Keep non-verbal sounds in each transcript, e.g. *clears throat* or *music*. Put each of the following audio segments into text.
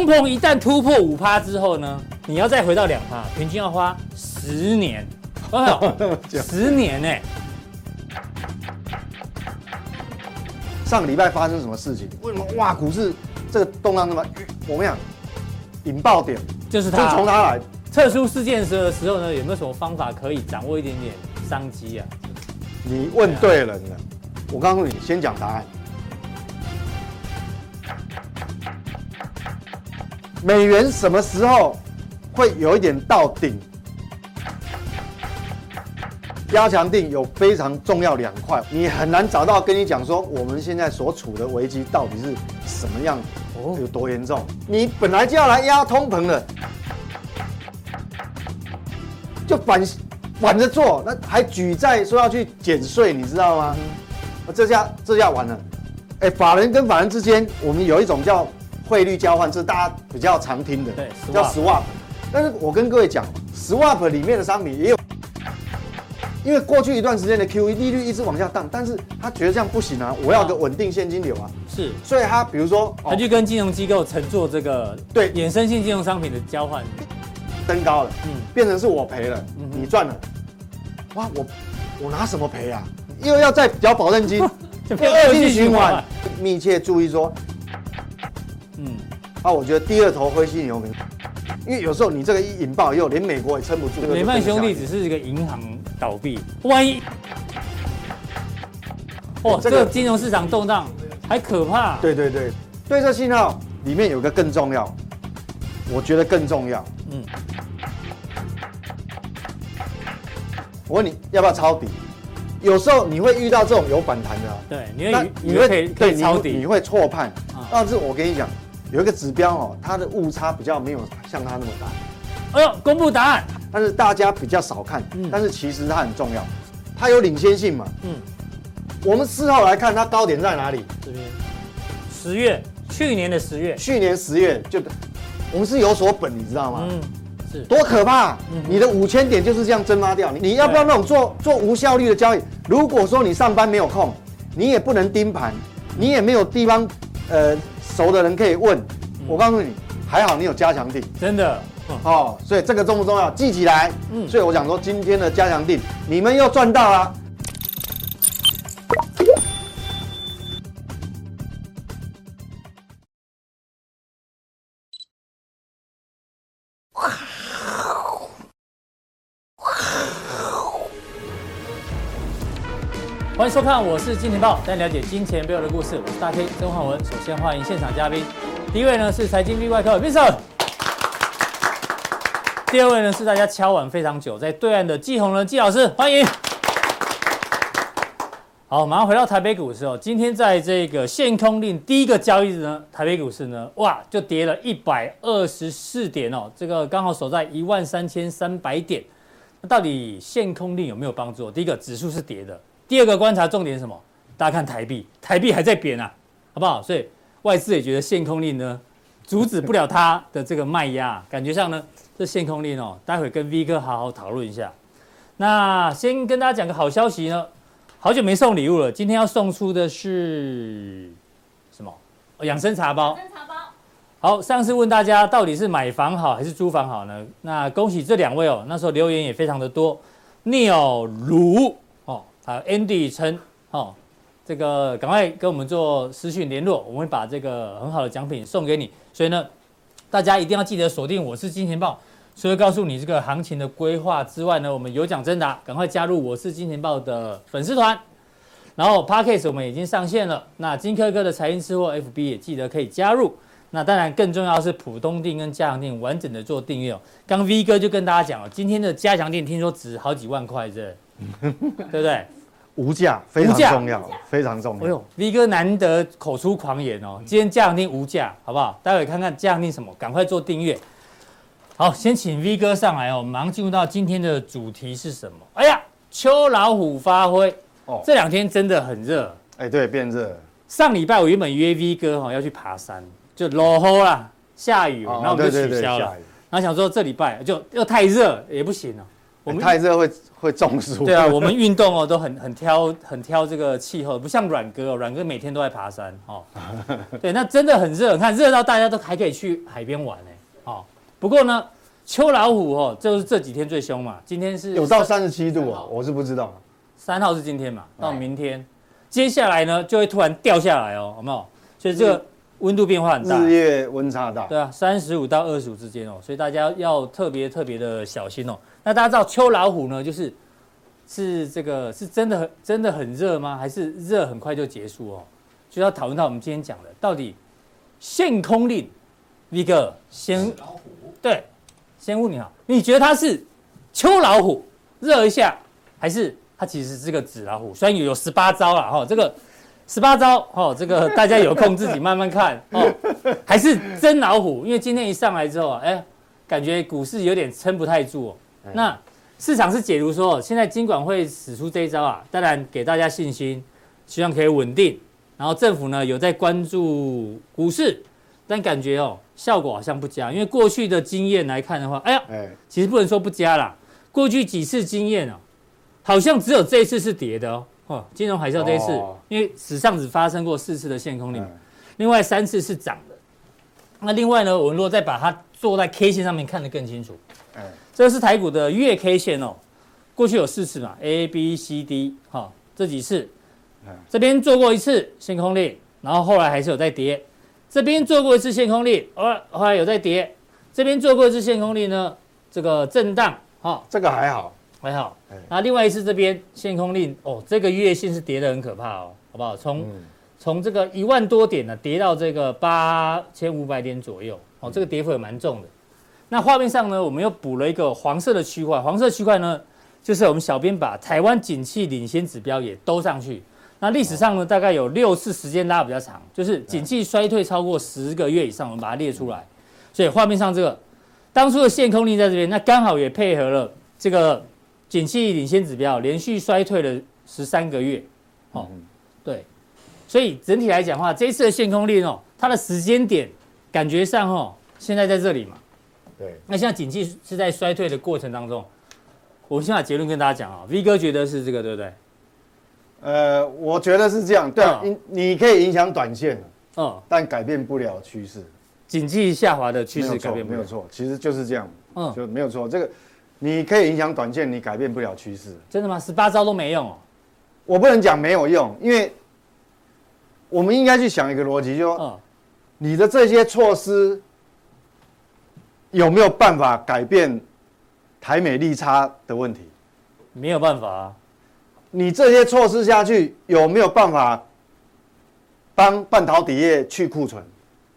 通膨一旦突破五趴之后呢，你要再回到两趴，平均要花十年，哦，*laughs* 十年呢、欸？上个礼拜发生什么事情？为什么哇？股市这个动荡那么？我跟你讲，引爆点就是它，从它来。特殊事件的时候呢，有没有什么方法可以掌握一点点商机啊？你问对人了。我告诉你，先讲答案。美元什么时候会有一点到顶？加强定有非常重要两块，你很难找到跟你讲说我们现在所处的危机到底是什么样，哦，有多严重？你本来就要来压通膨的。就反反着做，那还举债说要去减税，你知道吗？嗯、这下这下完了。哎、欸，法人跟法人之间，我们有一种叫汇率交换，这是大家比较常听的，对，叫 swap。但是我跟各位讲，swap 里面的商品也有，因为过去一段时间的 QE 利率一直往下降，但是他觉得这样不行啊，我要个稳定现金流啊。是，所以他比如说，他就跟金融机构乘坐这个对衍生性金融商品的交换。升高了，嗯，变成是我赔了，嗯、你赚了，哇，我我拿什么赔啊？又要再缴保证金，*laughs* 又恶性循环。密切注意说，嗯，啊，我觉得第二头灰犀牛，因为有时候你这个一引爆以后，连美国也撑不住。雷曼兄弟只是一个银行倒闭，万一，哦，这个金融市场动荡还可怕。对对对，对这信号里面有个更重要，我觉得更重要，嗯。我问你要不要抄底？有时候你会遇到这种有反弹的，对，你会你会可以可以抄底，你会错判。但是我跟你讲，有一个指标哦，它的误差比较没有像它那么大。哎呦，公布答案，但是大家比较少看，但是其实它很重要，它有领先性嘛。嗯，我们事后来看，它高点在哪里？这边，十月，去年的十月，去年十月就，我们是有所本，你知道吗？嗯。是多可怕！你的五千点就是这样蒸发掉。你你要不要那种做做无效率的交易？如果说你上班没有空，你也不能盯盘，你也没有地方呃熟的人可以问。我告诉你，还好你有加强定，真的哦。所以这个重不重要？记起来。嗯。所以我想说，今天的加强定，你们又赚到了。欢收看，我是金钱豹，带你了解金钱背后的故事。我是大 K 曾焕文。首先欢迎现场嘉宾，第一位呢是财经 V 外客 Vincent，第二位呢是大家敲碗非常久，在对岸的季鸿仁季老师，欢迎。好，马上回到台北股市哦。今天在这个限空令第一个交易日呢，台北股市呢，哇，就跌了一百二十四点哦，这个刚好守在一万三千三百点。那到底限空令有没有帮助？第一个指数是跌的。第二个观察重点是什么？大家看台币，台币还在贬啊，好不好？所以外资也觉得限空令呢，阻止不了它的这个卖压，感觉上呢，这限空令哦，待会跟 V 哥好好讨论一下。那先跟大家讲个好消息呢，好久没送礼物了，今天要送出的是什么？哦，养生茶包。养生茶包。好，上次问大家到底是买房好还是租房好呢？那恭喜这两位哦，那时候留言也非常的多。聂啊，Andy 称，哦，这个赶快跟我们做私讯联络，我们会把这个很好的奖品送给你。所以呢，大家一定要记得锁定我是金钱豹，除了告诉你这个行情的规划之外呢，我们有奖征答，赶快加入我是金钱豹的粉丝团。然后 Podcast 我们已经上线了，那金科科的财经吃货 FB 也记得可以加入。那当然更重要的是普通定跟加强定完整的做订阅哦。刚 V 哥就跟大家讲了，今天的加强定听说值好几万块，是。*laughs* 对不对？无价非常重要，非常重要。哎呦，V 哥难得口出狂言哦，今天加强錠无价，好不好？待会看看加强錠什么，赶快做订阅。好，先请 V 哥上来哦，马上进入到今天的主题是什么？哎呀，秋老虎发挥哦，这两天真的很热。哎，对，变热。上礼拜我原本约 V 哥哈要去爬山，就落雨啦，下雨，然后我们就取消了。然后想说这礼拜就又太热也不行了。我们太热会会中暑。对啊，我们运动哦都很很挑很挑这个气候，不像阮哥哦，阮哥每天都在爬山哦。*laughs* 对，那真的很热，你看热到大家都还可以去海边玩呢。哦，不过呢，秋老虎哦，就是这几天最凶嘛。今天是有到三十七度啊，我是不知道。三号是今天嘛，到明天，接下来呢就会突然掉下来哦，好不好？所以这个。温度变化很大，日夜温差大，对啊，三十五到二十五之间哦，所以大家要特别特别的小心哦。那大家知道秋老虎呢，就是是这个是真的很真的很热吗？还是热很快就结束哦？就要讨论到我们今天讲的，到底限空令，V 哥先老虎对，先问你好，你觉得它是秋老虎热一下，还是它其实是个纸老虎？虽然有有十八招了哈，这个。十八招哦，这个大家有空自己慢慢看 *laughs* 哦。还是真老虎，因为今天一上来之后，哎，感觉股市有点撑不太住哦。那市场是解读说，现在金管会使出这一招啊，当然给大家信心，希望可以稳定。然后政府呢有在关注股市，但感觉哦效果好像不佳，因为过去的经验来看的话，哎呀，其实不能说不佳啦。过去几次经验哦，好像只有这一次是跌的哦。哦，金融海啸这一次，因为史上只发生过四次的限空令，另外三次是涨的。那另外呢，我们如果再把它做在 K 线上面看得更清楚，这是台股的月 K 线哦。过去有四次嘛，A、B、C、D，哈，这几次，这边做过一次限空令，然后后来还是有在跌。这边做过一次限空令，哦，后来有在跌。这边做过一次限空令呢，这个震荡，哈，这个还好。还好，那另外一次这边限空令哦，这个月线是跌得很可怕哦，好不好？从从这个一万多点呢，跌到这个八千五百点左右，哦，这个跌幅也蛮重的。那画面上呢，我们又补了一个黄色的区块，黄色区块呢，就是我们小编把台湾景气领先指标也兜上去。那历史上呢，大概有六次时间拉比较长，就是景气衰退超过十个月以上，我们把它列出来。所以画面上这个当初的限空令在这边，那刚好也配合了这个。景气领先指标连续衰退了十三个月，哦，对，所以整体来讲的话，这一次的限空令哦，它的时间点感觉上哦，现在在这里嘛，对，那现在景气是在衰退的过程当中，我先把结论跟大家讲啊，V 哥觉得是这个对不对？呃，我觉得是这样，对，你你可以影响短线，嗯，但改变不了趋势，景气下滑的趋势改变不了，没有错，其实就是这样，嗯，就没有错，这个。你可以影响短线，你改变不了趋势。真的吗？十八招都没用哦。我不能讲没有用，因为我们应该去想一个逻辑，就是说，你的这些措施有没有办法改变台美利差的问题？没有办法啊。你这些措施下去有没有办法帮半导体业去库存？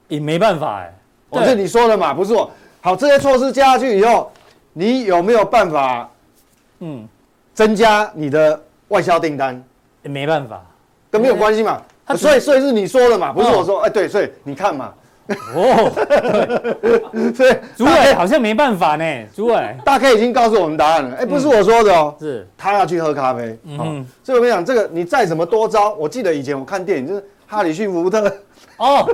也没办法哎。我是你说的嘛，不是我。好，这些措施加下去以后。你有没有办法，嗯，增加你的外销订单？也没办法，跟没有关系嘛。所以，所以是你说的嘛，不是我说。哎，对，所以你看嘛。哦，所以主委好像没办法呢。主委，大概已经告诉我们答案了。哎，不是我说的哦，是他要去喝咖啡。嗯，所以我跟你讲，这个你再怎么多招，我记得以前我看电影就是哈里逊福特。哦，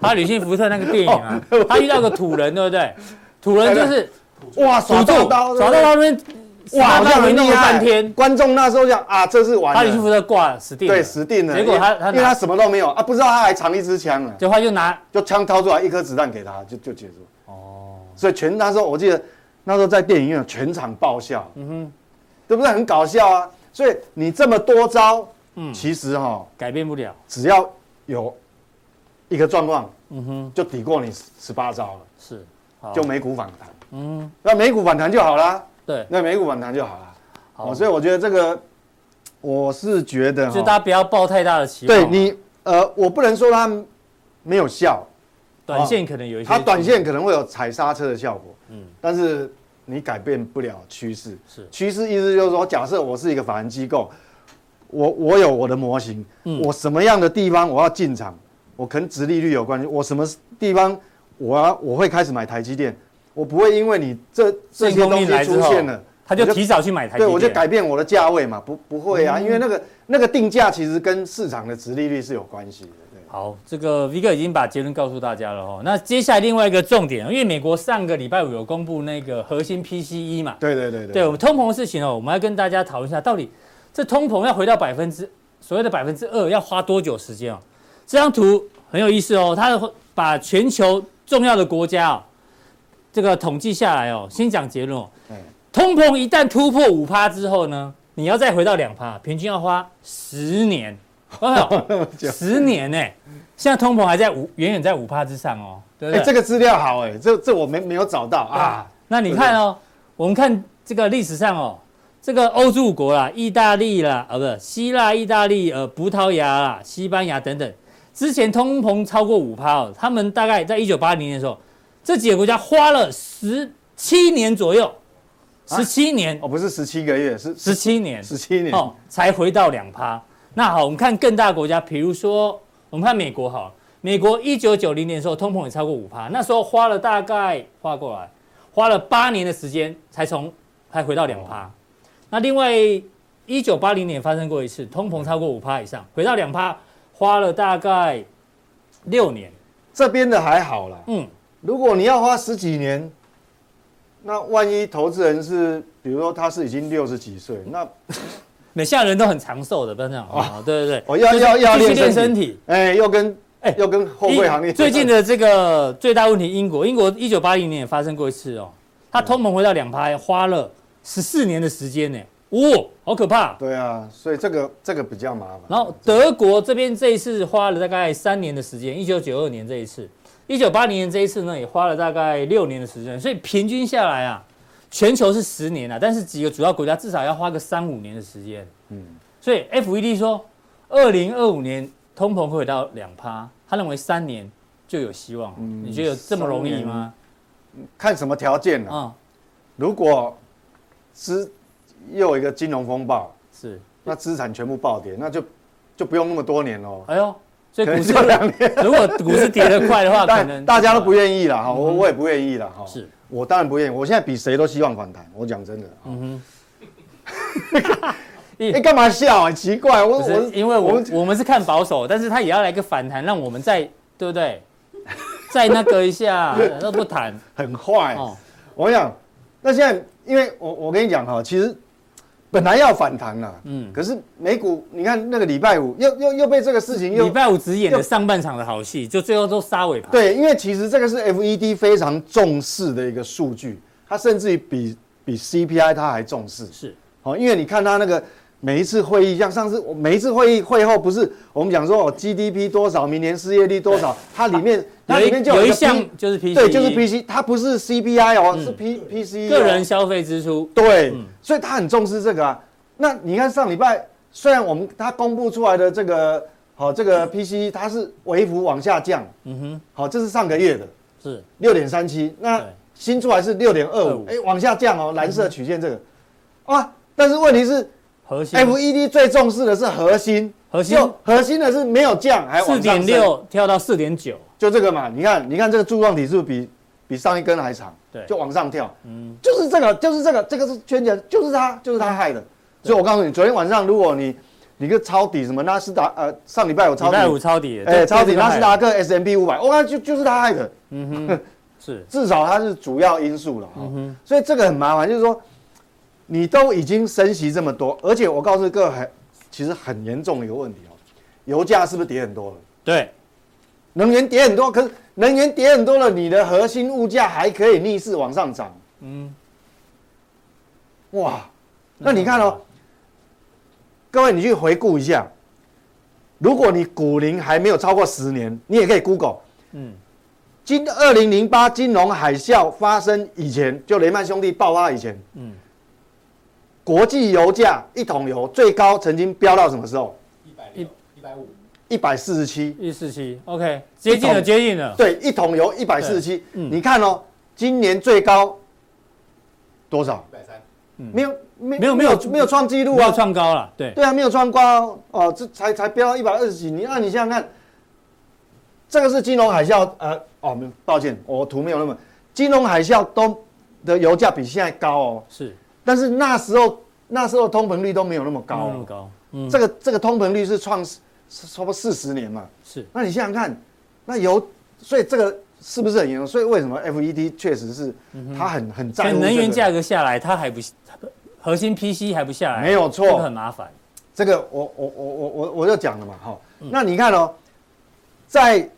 哈里逊福特那个电影啊，*laughs* 他遇到个土人，对不对？土人就是。哇，耍刀刀，耍到那边，哇，好像没弄了半天。观众那时候讲啊，这是完了，哈里逊福特挂了，死定了，对，死定了。结果他他因为他什么都没有啊，不知道他还藏一支枪呢，就他就拿就枪掏出来，一颗子弹给他，就就结束。哦，所以全那时候我记得那时候在电影院全场爆笑，嗯哼，对不对？很搞笑啊。所以你这么多招，嗯，其实哈改变不了，只要有一个状况，嗯哼，就抵过你十八招了，是，就美股反弹。嗯，那美股反弹就好了。对，那美股反弹就好了。好，所以我觉得这个，我是觉得，就大家不要抱太大的期望。对你，呃，我不能说它没有效，短线可能有一些，它短线可能会有踩刹车的效果。嗯，但是你改变不了趋势。是，趋势意思就是说，假设我是一个法人机构，我我有我的模型，我什么样的地方我要进场，我跟殖利率有关系，我什么地方我要我会开始买台积电。我不会因为你这这些东西出现了，他就提早去买台积电，对，我就改变我的价位嘛，不不会啊，因为那个那个定价其实跟市场的殖利率是有关系的，好，这个 V 哥已经把结论告诉大家了哦。那接下来另外一个重点，因为美国上个礼拜五有公布那个核心 PCE 嘛，对对对对，对我们通膨的事情哦，我们要跟大家讨论一下，到底这通膨要回到百分之所谓的百分之二，要花多久时间哦？这张图很有意思哦，它把全球重要的国家哦，这个统计下来哦，先讲结论哦，通膨一旦突破五趴之后呢，你要再回到两趴，平均要花十年。哦，*laughs* 十年呢、欸，现在通膨还在五，远远在五趴之上哦，对不对？欸、这个资料好哎、欸，这这我没没有找到啊。那你看哦，我们看这个历史上哦，这个欧洲国啦，意大利啦，啊不是希腊、意大利、呃葡萄牙啦、西班牙等等，之前通膨超过五趴哦，他们大概在一九八零年的时候，这几个国家花了十七年左右，十七年、啊、哦，不是十七个月，是十七年，十七年。哦，才回到两趴。那好，我们看更大的国家，比如说我们看美国好，美国一九九零年的时候通膨也超过五趴，那时候花了大概花过来，花了八年的时间才从才回到两趴。那另外一九八零年发生过一次通膨超过五趴以上，回到两趴花了大概六年。这边的还好啦，嗯，如果你要花十几年，那万一投资人是，比如说他是已经六十几岁，那。*laughs* 每下人都很长寿的，不要这样啊！对对对，我要要要练身体，哎，又跟哎又跟后贵行列。最近的这个最大问题，英国，英国一九八零年也发生过一次哦，它通膨回到两趴，花了十四年的时间呢，哇，好可怕！对啊，所以这个这个比较麻烦。然后德国这边这一次花了大概三年的时间，一九九二年这一次，一九八零年这一次呢也花了大概六年的时间，所以平均下来啊。全球是十年啊，但是几个主要国家至少要花个三五年的时间。嗯，所以 FED 说，二零二五年通膨会回到两趴，他认为三年就有希望。嗯，你觉得有这么容易吗？看什么条件呢？啊，如果是又有一个金融风暴，是那资产全部暴跌，那就就不用那么多年喽。哎呦，所以股市两年，*laughs* 如果股市跌得快的话，可能大家都不愿意了哈，我我也不愿意了哈。是。我当然不愿意，我现在比谁都希望反弹。我讲真的，嗯哼，*laughs* 你干嘛笑啊？奇怪，我我因为我我们是看保守，但是他也要来个反弹，让我们再对不对？*laughs* 再那个一下，那不谈，很坏。我想，那现在因为我我跟你讲哈，其实。本来要反弹了，嗯，可是美股你看那个礼拜五又又又被这个事情又礼拜五只演了上半场的好戏，就最后都杀尾盘。对，因为其实这个是 FED 非常重视的一个数据，它甚至于比比 CPI 它还重视。是，好，因为你看它那个每一次会议，像上次每一次会议会后不是我们讲说哦 GDP 多少，明年失业率多少，它里面它里面就有一项就是 P，对，就是 PC，它不是 CPI 哦，是 P PC 个人消费支出。对。所以他很重视这个啊。那你看上礼拜，虽然我们他公布出来的这个好这个 PCE 它是微幅往下降，嗯哼，好，这是上个月的，是。六点三七。那新出来是六点二五，哎，往下降哦，蓝色曲线这个，啊，但是问题是，核心。FED 最重视的是核心，核心。核心的是没有降，还四点六跳到四点九，就这个嘛。你看，你看这个柱状体是不是比比上一根还长？对，就往上跳，嗯，就是这个，就是这个，这个是圈起来，就是它，就是它害的。所以我告诉你，昨天晚上如果你你个抄底什么纳斯达呃上礼拜有抄底，礼拜五抄底，哎抄底纳斯达克 S M B 五百，我看就就是他害的，嗯哼，*laughs* 是。至少它是主要因素了，嗯哼，所以这个很麻烦，就是说你都已经升息这么多，而且我告诉各位很其实很严重的一个问题哦，油价是不是跌很多了？对，能源跌很多，可是能源跌很多了，你的核心物价还可以逆势往上涨，嗯，哇，那你看哦。各位，你去回顾一下，如果你股龄还没有超过十年，你也可以 Google。嗯，今二零零八金融海啸发生以前，就雷曼兄弟爆发以前，嗯，国际油价一桶油最高曾经飙到什么时候？一百一一百五一百四十七一四七，OK，接近了，接近了。对，一桶油一百四十七。嗯，你看哦，今年最高多少？一百三。嗯，没有。没没有没有没有创纪录啊，创高了，对对啊，没有创高哦，这才才飙到一百二十几，你那你想想看，这个是金融海啸，呃哦，抱歉，我图没有那么，金融海啸都的油价比现在高哦，是，但是那时候那时候通膨率都没有那么高，那么高，嗯，这个这个通膨率是创差不多四十年嘛。是，那你想想看，那油，所以这个是不是很严重？所以为什么 FED 确实是它很很在乎、这个、能源价格下来，它还不核心 PC 还不下来，没有错，这个、很麻烦。这个我我我我我我就讲了嘛，哈、嗯，那你看哦，在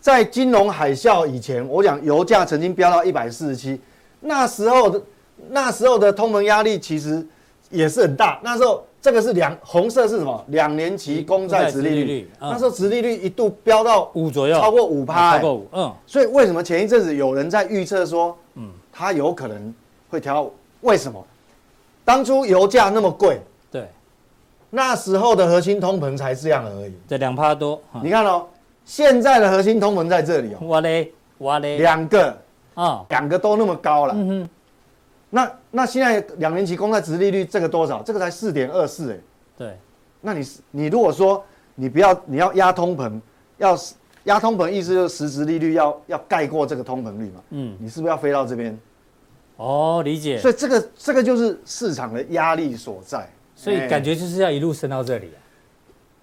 在金融海啸以前，我讲油价曾经飙到一百四十七，那时候的那时候的通膨压力其实也是很大。那时候这个是两红色是什么？两年期公债殖利率，利率嗯、那时候殖利率一度飙到五左右，超过五趴，超过五，嗯。所以为什么前一阵子有人在预测说，嗯，它有可能会调？为什么？当初油价那么贵。对那时候的核心通膨才这样而已，对两趴多。你看哦，现在的核心通膨在这里哦。哇嘞，哇嘞，两个啊，两个都那么高了。嗯哼。那那现在两年期公债值利率这个多少？这个才四点二四哎。对。那你你如果说你不要你要压通膨，要压通膨意思就是实质利率要要盖过这个通膨率嘛。嗯。你是不是要飞到这边？哦，理解。所以这个这个就是市场的压力所在。所以感觉就是要一路升到这里，啊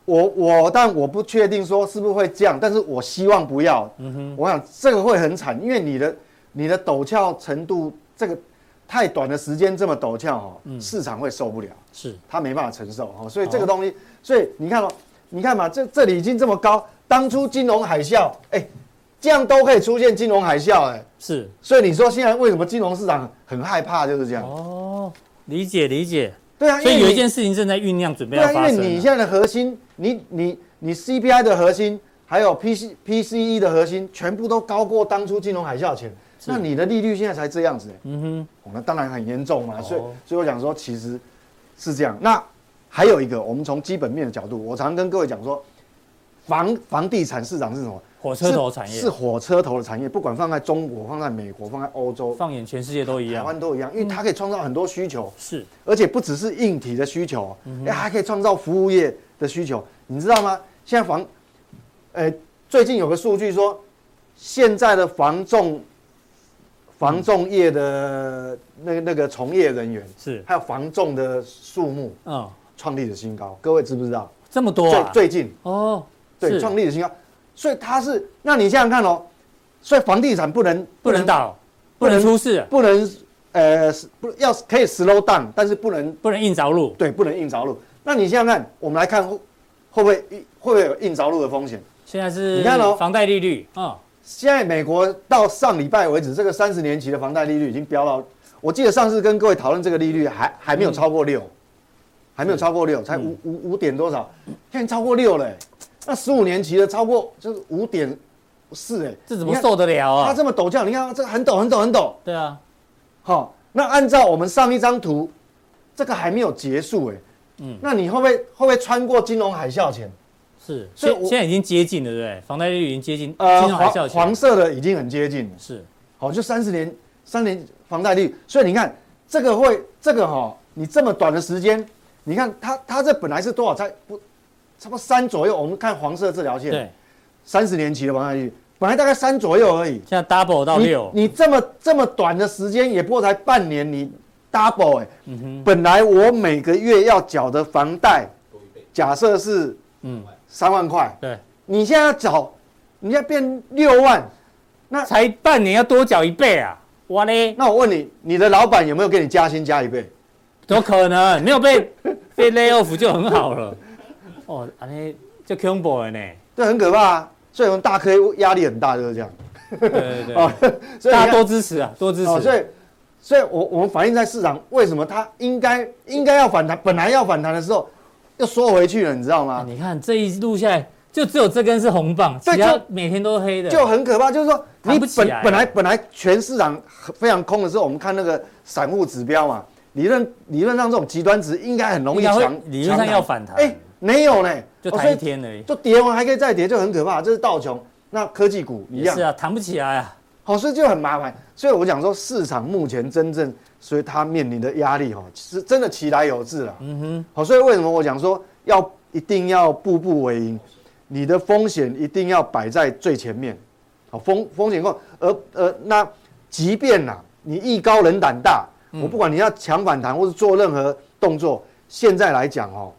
我。我我但我不确定说是不是会这样，但是我希望不要。嗯哼，我想这个会很惨，因为你的你的陡峭程度，这个太短的时间这么陡峭哈，市场会受不了，是它没办法承受哈。所以这个东西，所以你看哦，你看嘛，这这里已经这么高，当初金融海啸，哎，这样都可以出现金融海啸，哎，是。所以你说现在为什么金融市场很害怕，就是这样。哦，理解理解。对啊，所以有一件事情正在酝酿，准备要发生。因为你现在的核心，你你你 CPI 的核心，还有 PC PCE 的核心，全部都高过当初金融海啸前。那你的利率现在才这样子，嗯哼，我们当然很严重嘛。所以，所以我想说，其实是这样。那还有一个，我们从基本面的角度，我常跟各位讲说，房房地产市场是什么？火车头产业。是，是火车头的产业，不管放在中国、放在美国、放在欧洲，放眼全世界都一样，台湾都一样，因为它可以创造很多需求，是，而且不只是硬体的需求，哎，还可以创造服务业的需求，你知道吗？现在房，呃，最近有个数据说，现在的房仲，房仲业的那个那个从业人员是，还有防重的数目，嗯，创立的新高，各位知不知道？这么多啊？最近哦，对，创立的新高。所以它是，那你想想看哦，所以房地产不能不能倒，不能出事，不能呃不要可以 slow down，但是不能不能硬着陆，对，不能硬着陆。那你想想看，我们来看会会不会会不会有硬着陆的风险？现在是你看哦，房贷利率啊，现在美国到上礼拜为止，这个三十年期的房贷利率已经飙到，我记得上次跟各位讨论这个利率还还没有超过六，还没有超过六，才五五五点多少，现在超过六了。那十五年期的超过就是五点四哎，这怎么受得了啊？它这么陡峭，你看这个很陡很陡很陡。对啊，好，那按照我们上一张图，这个还没有结束哎。嗯，那你会不会会不会穿过金融海啸前？是，所以现在已经接近了，对不对？房贷利率已经接近金融海啸前。黄色的已经很接近了。是，好，就三十年三年房贷率，所以你看这个会这个哈，你这么短的时间，你看它它这本来是多少才不？差不多三左右，我们看黄色这条线，对，三十年期的房贷率，本来大概三左右而已，现在 double 到六。你这么这么短的时间，也不过才半年，你 double 哎、欸，嗯哼，本来我每个月要缴的房贷，假设是嗯三万块，对，你现在要缴，你现在变六万，那才半年要多缴一倍啊，我嘞！那我问你，你的老板有没有给你加薪加一倍？怎么可能？没有被 *laughs* 被 lay off 就很好了。哦，安尼就恐怖了呢，这很可怕啊！所以我们大科压力很大，就是这样。对对对，*laughs* 哦，所以大家多支持啊，多支持。哦，所以，所以我我们反映在市场，为什么它应该应该要反弹？本来要反弹的时候，又缩回去了，你知道吗？啊，你看这一路下来，就只有这根是红棒，其他每天都是黑的，就很可怕。就是说，你本本来本来全市场非常空的时候，我们看那个散户指标嘛，理论理论上这种极端值应该很容易强，理论上要反弹。哎。没有呢，就弹一天而已，就跌完还可以再跌，就很可怕。这是道琼，那科技股一样，是啊，弹不起来啊。好，所以就很麻烦。所以我讲说，市场目前真正，所以它面临的压力哈，是真的其来有自了。嗯哼。好，所以为什么我讲说要一定要步步为营，你的风险一定要摆在最前面。好，风风险控，而呃，那即便呐，你艺高人胆大，我不管你要强反弹或是做任何动作，现在来讲哦。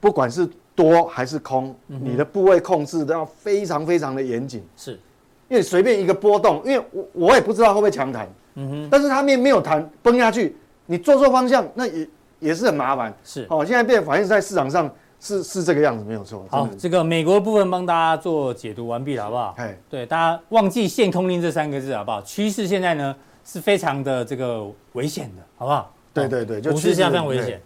不管是多还是空，你的部位控制都要非常非常的严谨。是，因为随便一个波动，因为我我也不知道会不会强弹，嗯哼，但是它面没有弹崩下去，你做错方向，那也也是很麻烦。是，哦，现在变反映在市场上是是这个样子，没有错。好，这个美国部分帮大家做解读完毕了，好不好？哎，对，大家忘记限空令这三个字，好不好？趋势现在呢是非常的这个危险的，好不好？对对对，股市现在非常危险。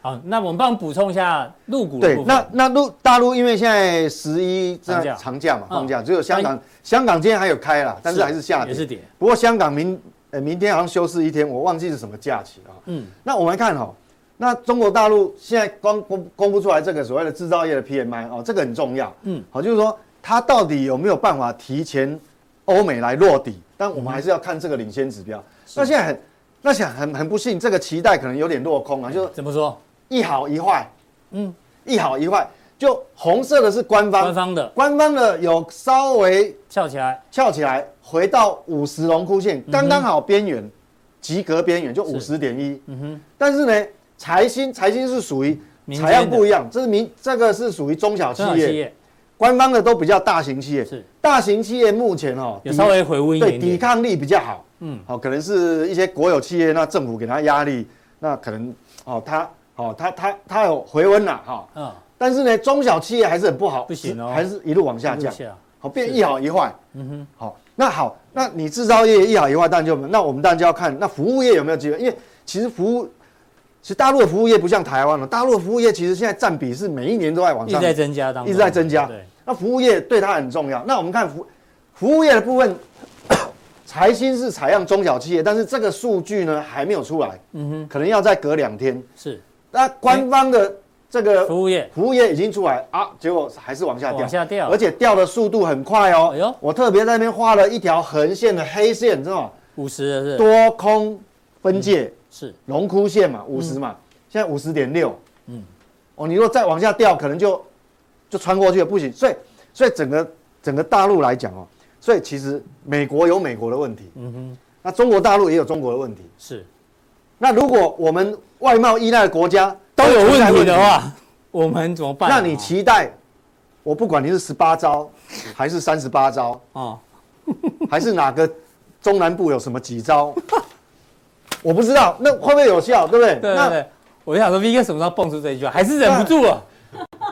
好，那我们帮补充一下陆股对，那那陆大陆因为现在十一在长假嘛，放假只有香港，香港今天还有开啦，但是还是下跌，也是跌。不过香港明呃明天好像休市一天，我忘记是什么假期了。嗯，那我们来看哈，那中国大陆现在光公公布出来这个所谓的制造业的 PMI 哦，这个很重要。嗯，好，就是说它到底有没有办法提前欧美来落底？但我们还是要看这个领先指标。那现在很那想很很不幸，这个期待可能有点落空啊，就怎么说？一好一坏，嗯，一好一坏，就红色的是官方，官方的，官方的有稍微翘起来，翘起来，回到五十龙枯线，刚刚好边缘，及格边缘就五十点一，嗯哼，但是呢，财新财新是属于采样不一样，这是民这个是属于中小企业，官方的都比较大型企业，是。大型企业目前哦，有稍微回温一点，对，抵抗力比较好，嗯，好，可能是一些国有企业，那政府给他压力，那可能哦，他。哦，他他他有回温了哈，嗯，但是呢，中小企业还是很不好，不行哦，还是一路往下降，好变一好一坏，嗯哼，好，那好，那你制造业一好一坏，当然就那我们当然就要看那服务业有没有机会，因为其实服务，其实大陆的服务业不像台湾了，大陆的服务业其实现在占比是每一年都在往上，一直在增加一直在增加，对，那服务业对它很重要，那我们看服服务业的部分，*coughs* 财新是采样中小企业，但是这个数据呢还没有出来，嗯哼，可能要再隔两天，是。那官方的这个服务业，服务业已经出来啊，结果还是往下掉，往下掉，而且掉的速度很快哦。我特别在那边画了一条横线的黑线，知道吗？五十是多空分界，嗯、是。龙枯线嘛，五十嘛，嗯、现在五十点六，嗯，哦，你如果再往下掉，可能就就穿过去了，不行。所以，所以整个整个大陆来讲哦，所以其实美国有美国的问题，嗯哼，那中国大陆也有中国的问题，是。那如果我们外贸依赖的国家都有问题的话，我们怎么办？那你期待我不管你是十八招还是三十八招啊，*laughs* 还是哪个中南部有什么几招？*laughs* 我不知道，那会不会有效？对不对？对对对。我就想说，V 哥什么时候蹦出这一句话？还是忍不住了。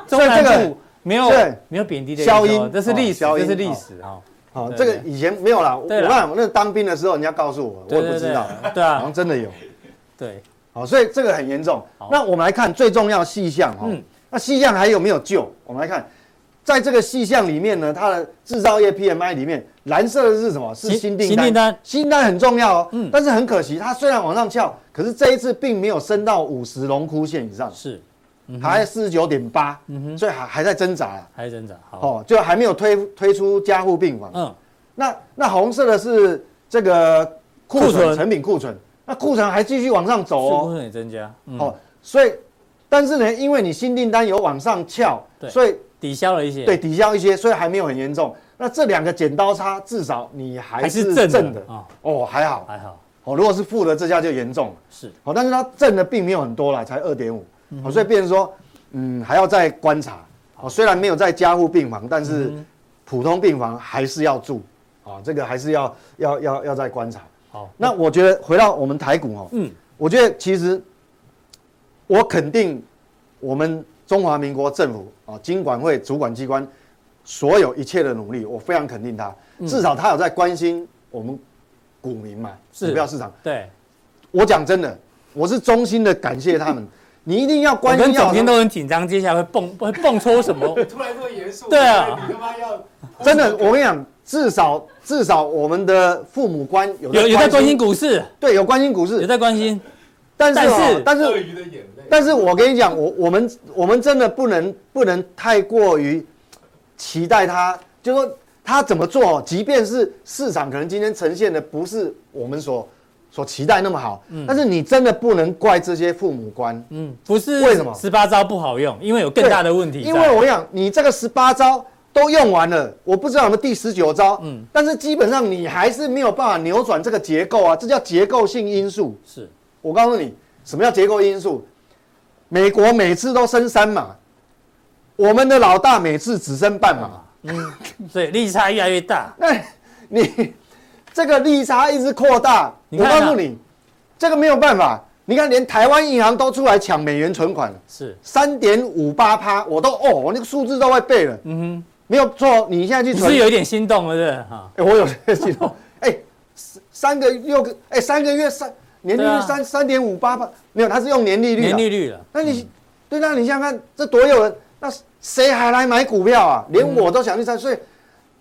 中南部没有没有贬低的消音，这是历史，这是历史啊。好，这个以前没有啦。我看我那当兵的时候，人家告诉我，我也不知道。对啊，好像真的有。对，好，所以这个很严重。那我们来看最重要细项哈，那细项还有没有救？我们来看，在这个细项里面呢，它的制造业 PMI 里面，蓝色的是什么？是新订单。新订单，新单很重要哦。嗯，但是很可惜，它虽然往上翘，可是这一次并没有升到五十荣枯线以上，是，还在四十九点八，所以还还在挣扎啊，还在挣扎。好，哦，就还没有推推出加护病房。嗯，那那红色的是这个库存成品库存。那库存还继续往上走哦，库存也增加，哦，所以，但是呢，因为你新订单有往上翘，所以抵消了一些，对，抵消一些，所以还没有很严重。那这两个剪刀差，至少你还是正的啊，哦，还好，还好，哦，如果是负的，这下就严重了，是，哦，但是它正的并没有很多了，才二点五，哦，所以变成说，嗯，还要再观察，哦，虽然没有在加护病房，但是普通病房还是要住，啊，这个还是要要要要再观察。好，那我觉得回到我们台股哦，嗯，我觉得其实我肯定我们中华民国政府啊，金管会主管机关所有一切的努力，我非常肯定他，至少他有在关心我们股民嘛，股票市场。对，我讲真的，我是衷心的感谢他们。*laughs* 你一定要关心。我跟总编都很紧张，接下来会蹦会蹦出什么？*laughs* 突然这么严肃。对啊，你他妈要真的，我跟你讲。至少至少我们的父母官有有有在关心股市，对，有关心股市，有在关心，但是但是但是我跟你讲，我我们我们真的不能不能太过于期待他，就说他怎么做，即便是市场可能今天呈现的不是我们所所期待那么好，嗯，但是你真的不能怪这些父母官，嗯，不是为什么？十八招不好用，因为有更大的问题，因为我想你这个十八招。都用完了，我不知道有没有第十九招，嗯，但是基本上你还是没有办法扭转这个结构啊，这叫结构性因素。是，我告诉你，什么叫结构因素？美国每次都升三码，我们的老大每次只升半码，嗯，所以利差越来越大。那 *laughs* 你这个利差一直扩大，我告诉你，这个没有办法。你看，连台湾银行都出来抢美元存款了，是三点五八趴，我都哦，我那个数字都会背了。嗯哼，没有错，你现在去存是有一点心动了，是哈？哎，我有点心动。*laughs* 哎，三个六个，哎，三个月三年利率三三点五八趴，没有，它是用年利率。年利率了。那你对，那你想想看，这多有人，那谁还来买股票啊？连我都想去参，所以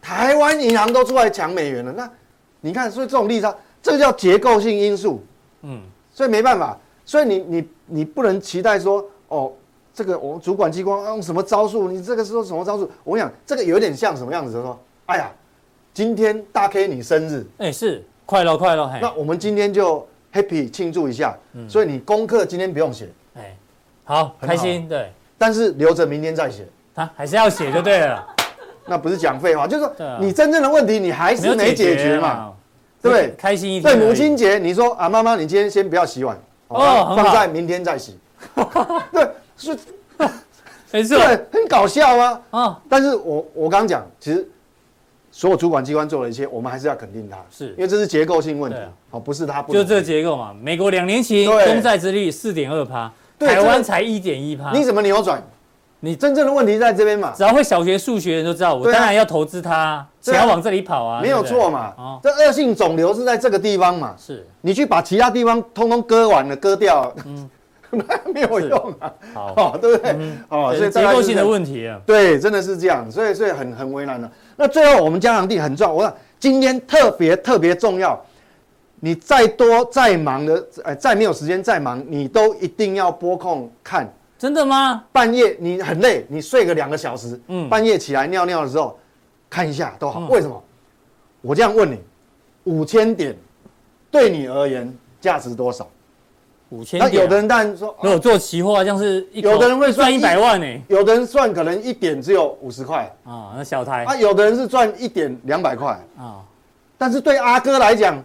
台湾银行都出来抢美元了。那你看，所以这种利差，这个叫结构性因素。嗯。所以没办法，所以你你你不能期待说哦，这个我们主管机关用什么招数？你这个是说什么招数？我跟你讲这个有点像什么样子？说，哎呀，今天大 K 你生日，哎是快乐快乐，那我们今天就 happy 庆祝一下。嗯，所以你功课今天不用写，哎，好开心对，但是留着明天再写，啊还是要写就对了。*laughs* 那不是讲废话，就是说你真正的问题你还是没解决嘛。对不对？开心一点。对母亲节，你说啊，妈妈，你今天先不要洗碗，哦，放在明天再洗。*laughs* 对，是，*laughs* 没错，对，很搞笑啊。啊，但是我我刚刚讲，其实所有主管机关做了一些，我们还是要肯定它，是因为这是结构性问题。好，不是它，就这个结构嘛。美国两年期公债殖利率四点二趴，台湾才一点一趴，你怎么扭转？你真正的问题在这边嘛？只要会小学数学的人都知道，我当然要投资它，只要往这里跑啊，没有错嘛。哦，这恶性肿瘤是在这个地方嘛？是，你去把其他地方通通割完了，割掉，嗯，*laughs* 没有用啊。好，对不对？哦，所以结构性的问题啊。对，真的是这样，所以所以很很为难的。那最后我们加强錠很重要，我说今天特别特别重要，你再多再忙的，哎，再没有时间再忙，你都一定要拨空看。真的吗？半夜你很累，你睡个两个小时，嗯，半夜起来尿尿的时候看一下都好。为什么？我这样问你，五千点对你而言价值多少？五千点。那有的人当然说，如果做期货，像是有的人会赚一百万呢，有的人算可能一点只有五十块啊，那小台。啊，有的人是赚一点两百块啊，但是对阿哥来讲，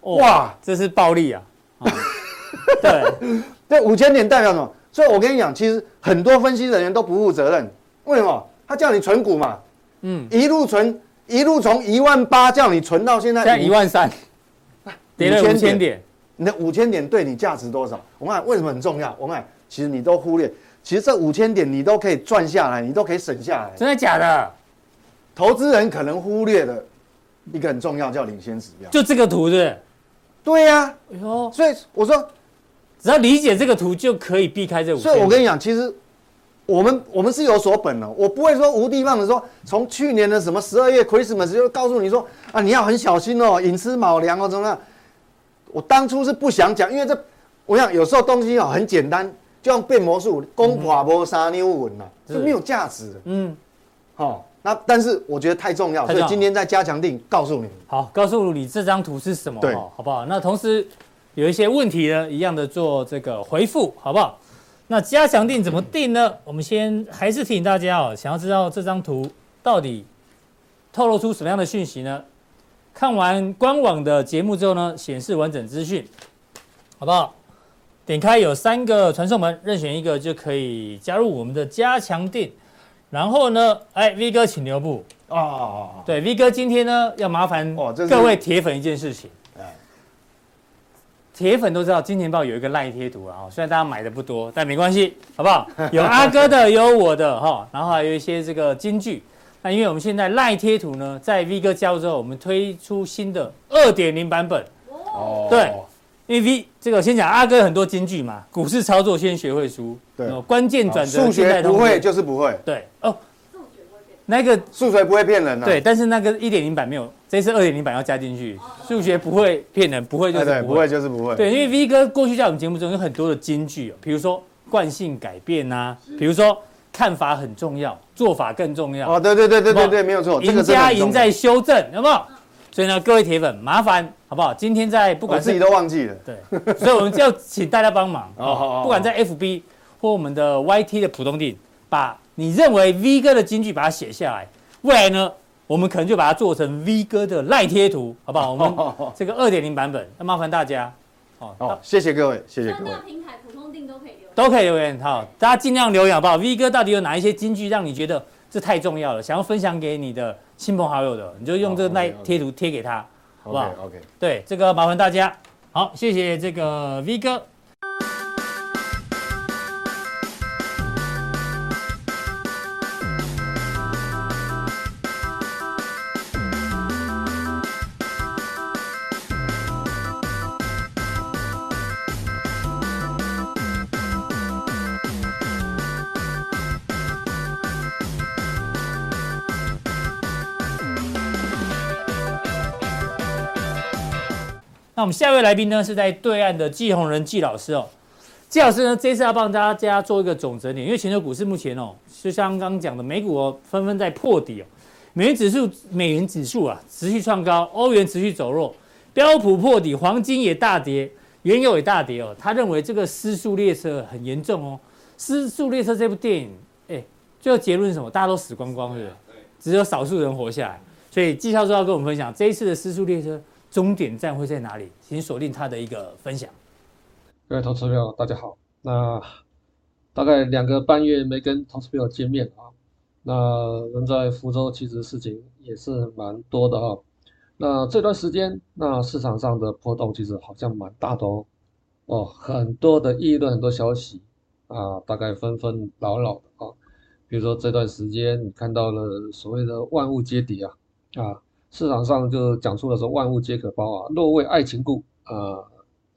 哇，这是暴利啊！*laughs* 对，这五千点代表什么？所以，我跟你讲，其实很多分析人员都不负责任。为什么？他叫你存股嘛，嗯，一路存，一路从一万八叫你存到现在，现在一万三，跌了五千点。你的五千点对你价值多少？我看为什么很重要？我看其实你都忽略，其实这五千点你都可以赚下来，你都可以省下来。真的假的？投资人可能忽略的一个很重要叫领先指标，就这个图是？对呀、啊。哎呦，所以我说。只要理解这个图就可以避开这五。所以我跟你讲，其实我们我们是有所本的。我不会说无地放的说，从去年的什么十二月 Christmas 就告诉你说啊，你要很小心哦，寅吃卯粮哦，怎么样？我当初是不想讲，因为这我想有时候东西哦很简单，就像变魔术，攻垮波沙妞文呐，是没有价值的。嗯，好，那但是我觉得太重要，所以今天在加强定告诉你。好，告诉你这张图是什么？对，好不好？那同时。有一些问题呢，一样的做这个回复，好不好？那加强定怎么定呢？我们先还是提醒大家哦，想要知道这张图到底透露出什么样的讯息呢？看完官网的节目之后呢，显示完整资讯，好不好？点开有三个传送门，任选一个就可以加入我们的加强店。然后呢，哎，V 哥请留步哦。对，V 哥今天呢要麻烦各位铁粉一件事情。铁粉都知道，金钱豹有一个赖贴图啊，虽然大家买的不多，但没关系，好不好？有阿哥的，有我的哈，然后还有一些这个金句。那因为我们现在赖贴图呢，在 V 哥加入之后，我们推出新的二点零版本。哦，对，因为 V 这个先讲阿哥很多金句嘛，股市操作先学会输，对，关键转折，数学不会就是不会，对哦。那个数学不会骗人的，对，但是那个一点零版没有，这次二点零版要加进去。数学不会骗人，不会就是不会，不会就是不会。对，因为 V 哥过去在我们节目中有很多的金句，比如说惯性改变呐，比如说看法很重要，做法更重要。哦，对对对对对对，没有错，赢家赢在修正，有没有？所以呢，各位铁粉，麻烦好不好？今天在不管自己都忘记了，对，所以我们就要请大家帮忙 *laughs* 哦，不管在 FB 或我们的 YT 的普通錠，把。你认为 V 哥的金句把它写下来，未来呢，我们可能就把它做成 V 哥的赖贴图，好不好？我们 *laughs* 这个二点零版本，那麻烦大家。好，谢谢各位，谢谢各位。都可以留言。好，大家尽量留言好不好？V 哥到底有哪一些金句让你觉得这太重要了，想要分享给你的亲朋好友的，你就用这个那贴图贴给他，好不好？OK，对，这个麻烦大家。好，谢谢这个 V 哥。那我们下一位来宾呢，是在对岸的季宏仁季老师哦。季老师呢，这次要帮大家做一个总整理，因为全球股市目前哦，就像刚刚讲的，美股哦纷纷在破底哦，美元指数美元指数啊持续创高，欧元持续走弱，标普破底，黄金也大跌，原油也大跌哦。他认为这个失速列车很严重哦。失速列车这部电影，哎，最后结论是什么？大家都死光光，是？只有少数人活下来。所以季教授要跟我们分享这一次的失速列车。终点站会在哪里？请锁定他的一个分享。各位投资朋友，大家好。那大概两个半月没跟投资朋友见面啊。那人在福州，其实事情也是蛮多的啊。那这段时间，那市场上的波动其实好像蛮大的哦。哦，很多的议论，很多消息啊，大概纷纷扰扰的啊。比如说这段时间，你看到了所谓的万物皆跌啊啊。市场上就讲出了说万物皆可抛啊，若为爱情故，呃，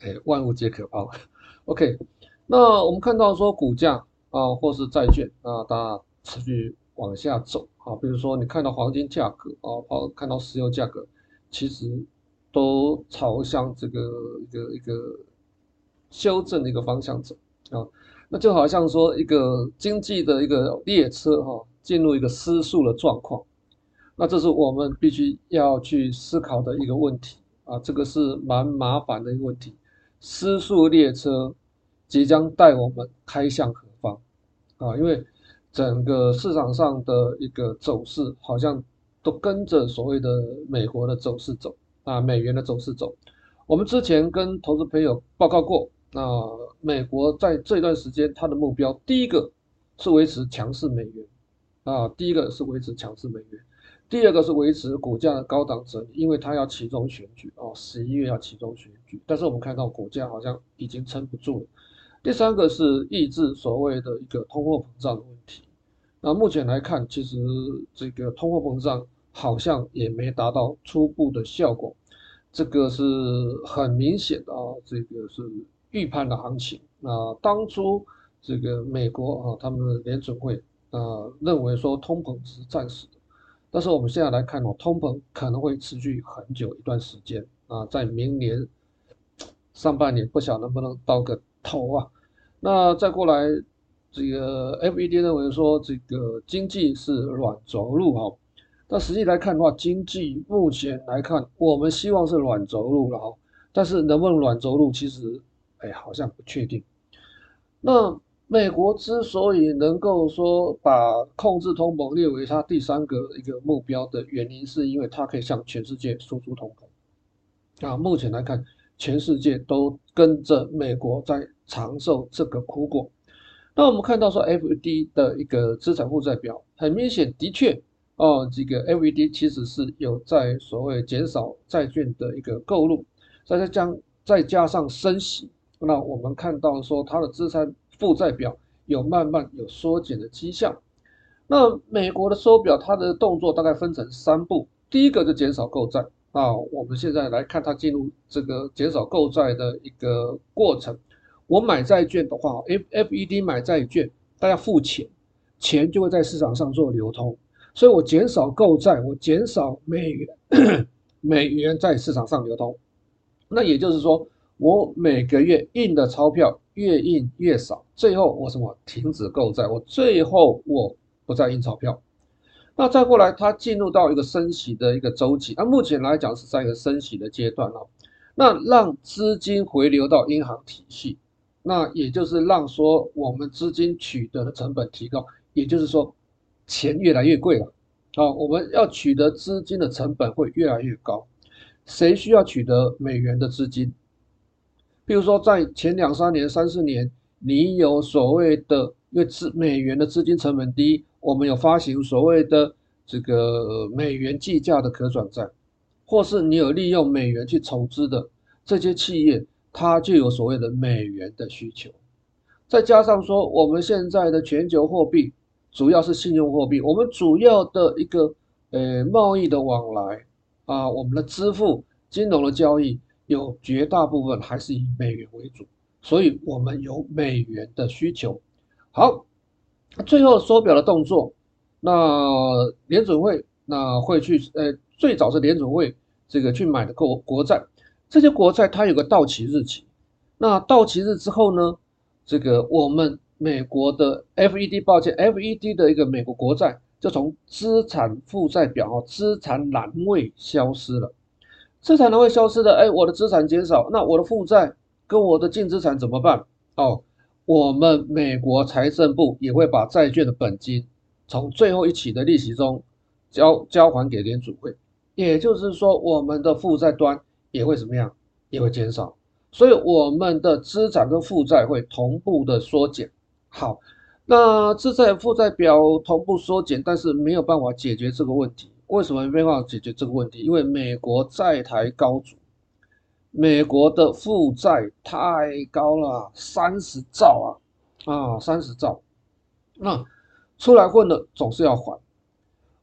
哎，万物皆可抛。*laughs* OK，那我们看到说股价啊，或是债券啊，它持续往下走啊，比如说你看到黄金价格啊，包看到石油价格，其实都朝向这个一个一个修正的一个方向走啊，那就好像说一个经济的一个列车哈，进入一个失速的状况。那这是我们必须要去思考的一个问题啊，这个是蛮麻烦的一个问题。失速列车即将带我们开向何方啊？因为整个市场上的一个走势好像都跟着所谓的美国的走势走啊，美元的走势走。我们之前跟投资朋友报告过，啊，美国在这段时间它的目标，第一个是维持强势美元啊，第一个是维持强势美元。第二个是维持股价的高档整理，因为它要期中选举哦，十一月要期中选举，但是我们看到股价好像已经撑不住了。第三个是抑制所谓的一个通货膨胀的问题。那目前来看，其实这个通货膨胀好像也没达到初步的效果，这个是很明显的啊，这个是预判的行情。那当初这个美国啊，他们的联准会啊认为说通膨只是暂时。但是我们现在来看哦，通膨可能会持续很久一段时间啊，在明年上半年不晓能不能到个头啊。那再过来，这个 FED 认为说这个经济是软着陆哈，但实际来看的话，经济目前来看，我们希望是软着陆了哈，但是能不能软着陆，其实哎好像不确定。那。美国之所以能够说把控制通膨列为它第三个一个目标的原因，是因为它可以向全世界输出通膨。啊，目前来看，全世界都跟着美国在尝受这个苦果。那我们看到说，FED 的一个资产负债表，很明显的确，哦，这个 FED 其实是有在所谓减少债券的一个购入，再加再加上升息，那我们看到说它的资产。负债表有慢慢有缩减的迹象。那美国的收表，它的动作大概分成三步。第一个就减少购债啊，我们现在来看它进入这个减少购债的一个过程。我买债券的话，F FED 买债券，大家付钱，钱就会在市场上做流通。所以我减少购债，我减少美元 *clears throat* 美元在市场上流通。那也就是说，我每个月印的钞票。越印越少，最后我什么停止购债，我最后我不再印钞票。那再过来，它进入到一个升息的一个周期，那目前来讲是在一个升息的阶段了。那让资金回流到银行体系，那也就是让说我们资金取得的成本提高，也就是说钱越来越贵了。好，我们要取得资金的成本会越来越高。谁需要取得美元的资金？比如说，在前两三年、三四年，你有所谓的，因为资美元的资金成本低，我们有发行所谓的这个美元计价的可转债，或是你有利用美元去筹资的这些企业，它就有所谓的美元的需求。再加上说，我们现在的全球货币主要是信用货币，我们主要的一个呃贸易的往来啊，我们的支付、金融的交易有绝大部分还是以美元为主，所以我们有美元的需求。好，最后缩表的动作，那联准会那会去呃，最早是联准会这个去买的国国债，这些国债它有个到期日期，那到期日之后呢？这个我们美国的 FED，抱歉，FED 的一个美国国债就从资产负债表哦，资产栏位消失了。资产栏位消失的，哎，我的资产减少，那我的负债跟我的净资产怎么办？哦，我们美国财政部也会把债券的本金从最后一起的利息中交交还给联储会，也就是说，我们的负债端也会怎么样？也会减少。所以我们的资产跟负债会同步的缩减。好，那资产负债表同步缩减，但是没有办法解决这个问题。为什么没办法解决这个问题？因为美国债台高筑，美国的负债太高了，三十兆啊啊，三十兆。那出来混的总是要还。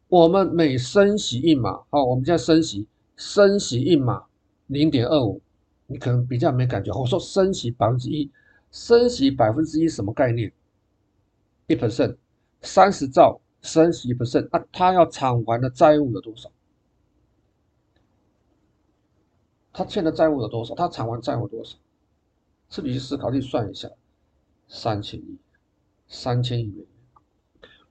我们每升息一码，好，我们现在升息，升息一码零点二五。你可能比较没感觉。我说升息百分之一，升息百分之一什么概念？一 percent，三十兆升息一 percent，那他要偿还的债务有多少？他欠的债务有多少？他偿还债务多少？自己去思考，去算一下，三千亿，三千亿美元。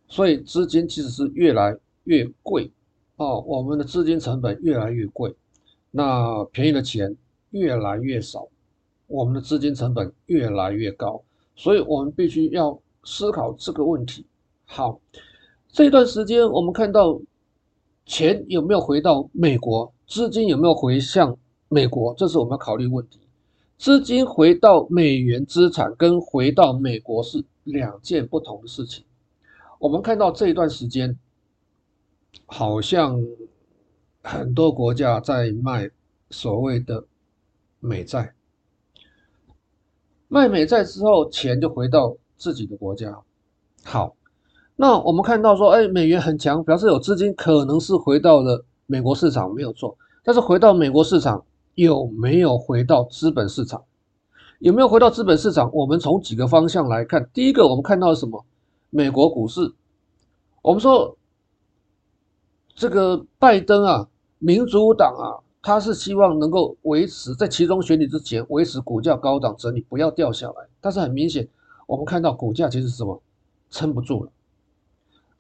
所以资金其实是越来越贵哦，我们的资金成本越来越贵，那便宜的钱。越来越少，我们的资金成本越来越高，所以我们必须要思考这个问题。好，这段时间我们看到钱有没有回到美国，资金有没有回向美国，这是我们要考虑问题。资金回到美元资产跟回到美国是两件不同的事情。我们看到这一段时间，好像很多国家在卖所谓的。美债卖美债之后，钱就回到自己的国家。好，那我们看到说，哎，美元很强，表示有资金可能是回到了美国市场，没有错。但是回到美国市场有没有回到资本市场？有没有回到资本市场？我们从几个方向来看。第一个，我们看到什么？美国股市。我们说这个拜登啊，民主党啊。他是希望能够维持在其中选举之前维持股价高档整理，不要掉下来。但是很明显，我们看到股价其实是什么撑不住了。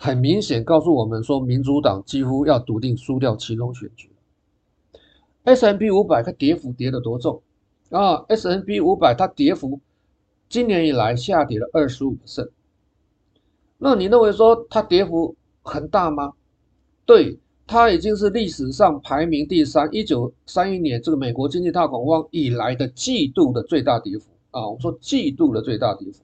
很明显告诉我们说，民主党几乎要笃定输掉其中选举。S&P 五百它跌幅跌得多重啊？S&P 五百它跌幅今年以来下跌了二十五%。那你认为说它跌幅很大吗？对。它已经是历史上排名第三，一九三一年这个美国经济大恐慌以来的季度的最大跌幅啊！我们说季度的最大跌幅。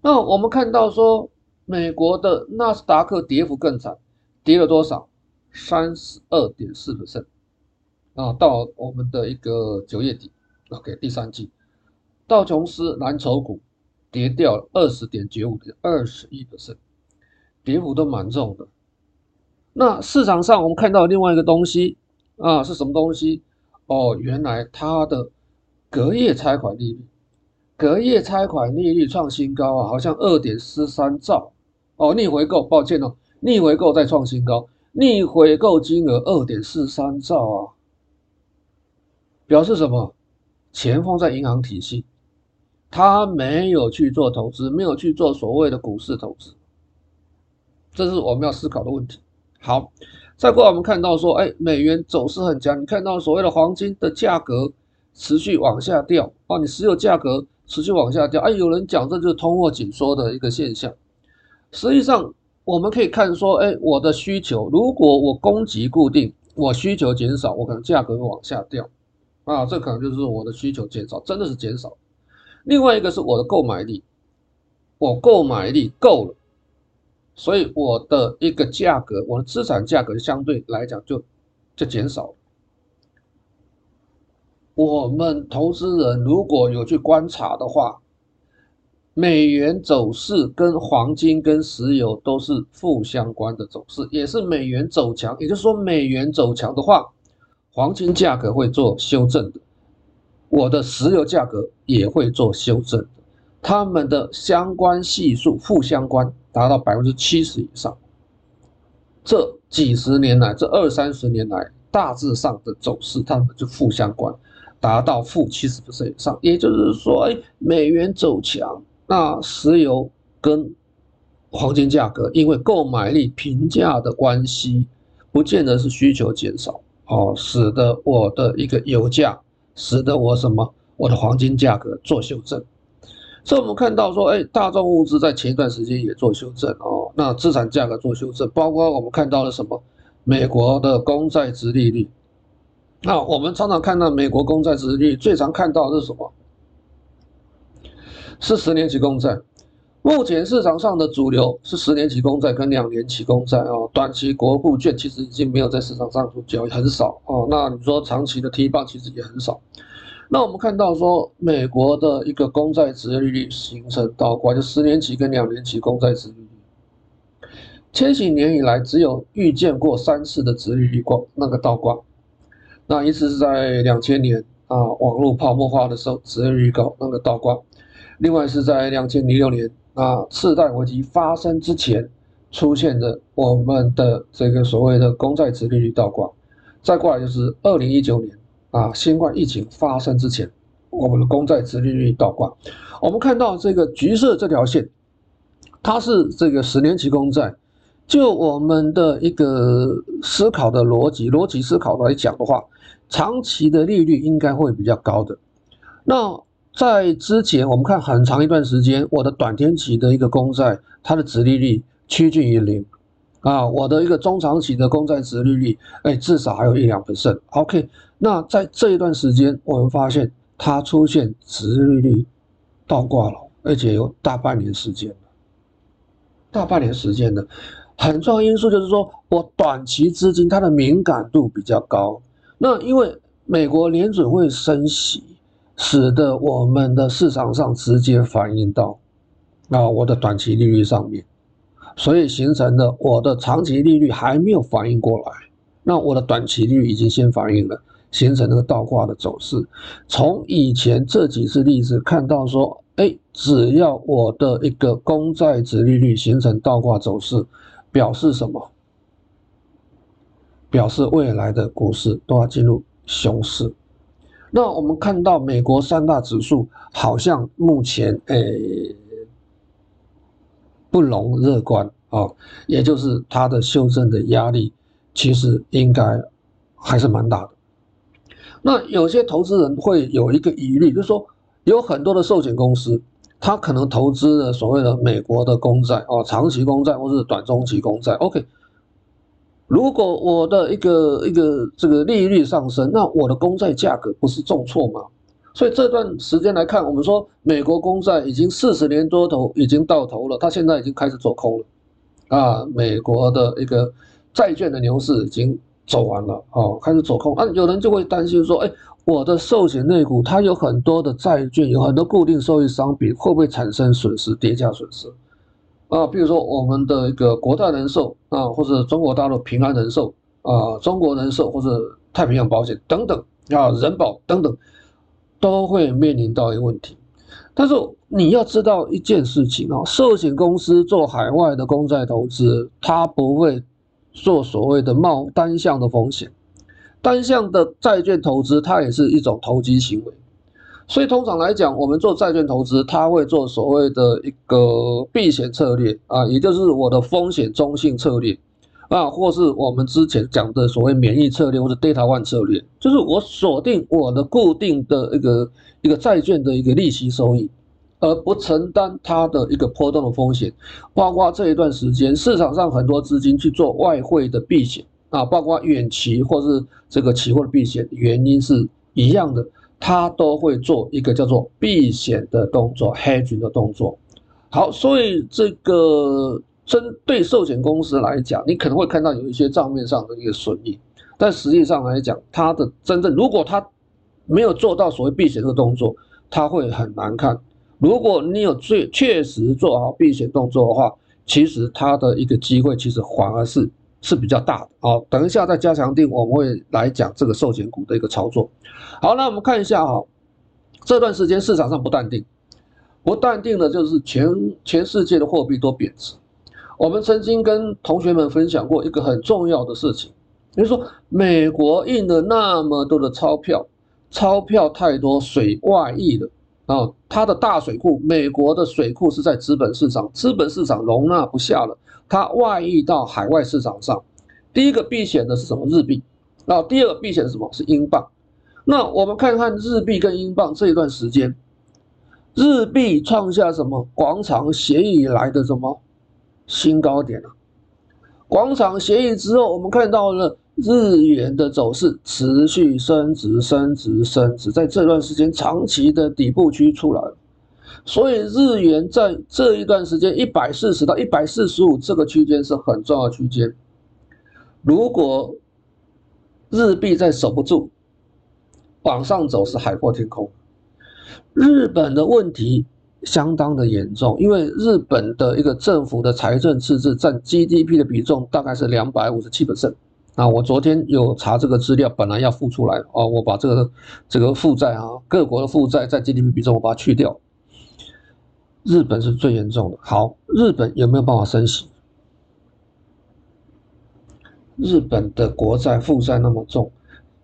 那我们看到说，美国的纳斯达克跌幅更惨，跌了多少？三十二点四 percent 啊！到我们的一个九月底，OK，第三季，道琼斯蓝筹股跌掉二十点九五点二十一 percent，跌幅都蛮重的。那市场上我们看到另外一个东西啊，是什么东西？哦，原来它的隔夜拆款利率，隔夜拆款利率创新高啊，好像二点四三兆哦，逆回购，抱歉哦，逆回购再创新高，逆回购金额二点四三兆啊，表示什么？钱放在银行体系，他没有去做投资，没有去做所谓的股市投资，这是我们要思考的问题。好，再过来我们看到说，哎，美元走势很强。你看到所谓的黄金的价格持续往下掉，哦，你石油价格持续往下掉，哎，有人讲这就是通货紧缩的一个现象。实际上，我们可以看说，哎，我的需求，如果我供给固定，我需求减少，我可能价格会往下掉，啊，这可能就是我的需求减少，真的是减少。另外一个是我的购买力，我购买力够了，所以我的一个价格，我的资产价格相对来讲就就减少了。我们投资人如果有去观察的话，美元走势跟黄金跟石油都是负相关的走势，也是美元走强，也就是说美元走强的话，黄金价格会做修正的，我的石油价格也会做修正的，它们的相关系数负相关达到百分之七十以上，这几十年来，这二三十年来大致上的走势，它们就负相关。达到负七十%以上，也就是说，哎，美元走强，那石油跟黄金价格因为购买力平价的关系，不见得是需求减少，哦，使得我的一个油价，使得我什么，我的黄金价格做修正。所以我们看到说，哎，大众物资在前一段时间也做修正哦，那资产价格做修正，包括我们看到了什么，美国的公债殖利率。那我们常常看到美国公债殖利率，最常看到的是什么？是十年期公债。目前市场上的主流是十年期公债跟两年期公债哦，短期国库券其实已经没有在市场上做交易，很少哦。那你说长期的 T 棒其实也很少。那我们看到说，美国的一个公债殖利率形成倒挂，就十年期跟两年期公债殖利率，千禧年以来只有遇见过三次的殖利率挂那个倒挂。那一次是在两千年啊，网络泡沫化的时候，殖利率高那个倒挂；另外是在两千零六年啊，次贷危机发生之前出现的我们的这个所谓的公债殖利率倒挂；再过来就是二零一九年啊，新冠疫情发生之前，我们的公债殖利率倒挂。我们看到这个橘色这条线，它是这个十年期公债。就我们的一个思考的逻辑，逻辑思考来讲的话，长期的利率应该会比较高的。那在之前，我们看很长一段时间，我的短天期的一个公债，它的殖利率趋近于零啊。我的一个中长期的公债殖利率，哎，至少还有一两百分剩。OK，那在这一段时间，我们发现它出现殖利率倒挂了，而且有大半年时间，大半年时间了。很重要因素就是说，我短期资金它的敏感度比较高。那因为美国联准会升息，使得我们的市场上直接反映到啊我的短期利率上面，所以形成了我的长期利率还没有反应过来，那我的短期利率已经先反应了，形成那个倒挂的走势。从以前这几次例子看到说，哎，只要我的一个公债殖利率形成倒挂走势。表示什么？表示未来的股市都要进入熊市。那我们看到美国三大指数好像目前诶不容乐观啊，也就是它的修正的压力其实应该还是蛮大的。那有些投资人会有一个疑虑，就是说有很多的寿险公司。他可能投资了所谓的美国的公债哦，长期公债或是短中期公债。OK，如果我的一个一个这个利率上升，那我的公债价格不是重挫吗？所以这段时间来看，我们说美国公债已经四十年多头已经到头了，它现在已经开始走空了啊，美国的一个债券的牛市已经走完了哦，开始走空啊，有人就会担心说，哎。我的寿险类股，它有很多的债券，有很多固定收益商品，会不会产生损失、跌价损失？啊，比如说我们的一个国泰人寿啊，或者中国大陆平安人寿啊，中国人寿或者太平洋保险等等啊，人保等等，都会面临到一个问题。但是你要知道一件事情啊，寿险公司做海外的公债投资，它不会做所谓的冒单向的风险。单向的债券投资，它也是一种投机行为，所以通常来讲，我们做债券投资，它会做所谓的一个避险策略啊，也就是我的风险中性策略啊，或是我们之前讲的所谓免疫策略或者 Delta One 策略，就是我锁定我的固定的一个一个债券的一个利息收益，而不承担它的一个波动的风险，包括这一段时间市场上很多资金去做外汇的避险。啊，包括远期或是这个期货的避险，原因是一样的，它都会做一个叫做避险的动作，hedging 的动作。好，所以这个针对寿险公司来讲，你可能会看到有一些账面上的一个损益，但实际上来讲，它的真正如果它没有做到所谓避险的动作，它会很难看。如果你有最确实做好避险动作的话，其实它的一个机会其实反而是是比较大的。好，等一下在加强定我们会来讲这个寿险股的一个操作。好，那我们看一下哈，这段时间市场上不淡定，不淡定的就是全全世界的货币都贬值。我们曾经跟同学们分享过一个很重要的事情，比如说美国印了那么多的钞票，钞票太多，水外溢了。啊，它的大水库，美国的水库是在资本市场，资本市场容纳不下了，它外溢到海外市场上。第一个避险的是什么？日币。啊，第二个避险是什么？是英镑。那我们看看日币跟英镑这一段时间，日币创下什么广场协议以来的什么新高点啊？广场协议之后，我们看到了。日元的走势持续升值，升值，升值，在这段时间长期的底部区出来了，所以日元在这一段时间一百四十到一百四十五这个区间是很重要区间。如果日币再守不住，往上走是海阔天空。日本的问题相当的严重，因为日本的一个政府的财政赤字占 GDP 的比重大概是两百五十七%。啊我昨天有查这个资料，本来要付出来哦，我把这个这个负债啊，各国的负债在 GDP 比重我把它去掉。日本是最严重的。好，日本有没有办法升息？日本的国债负债那么重，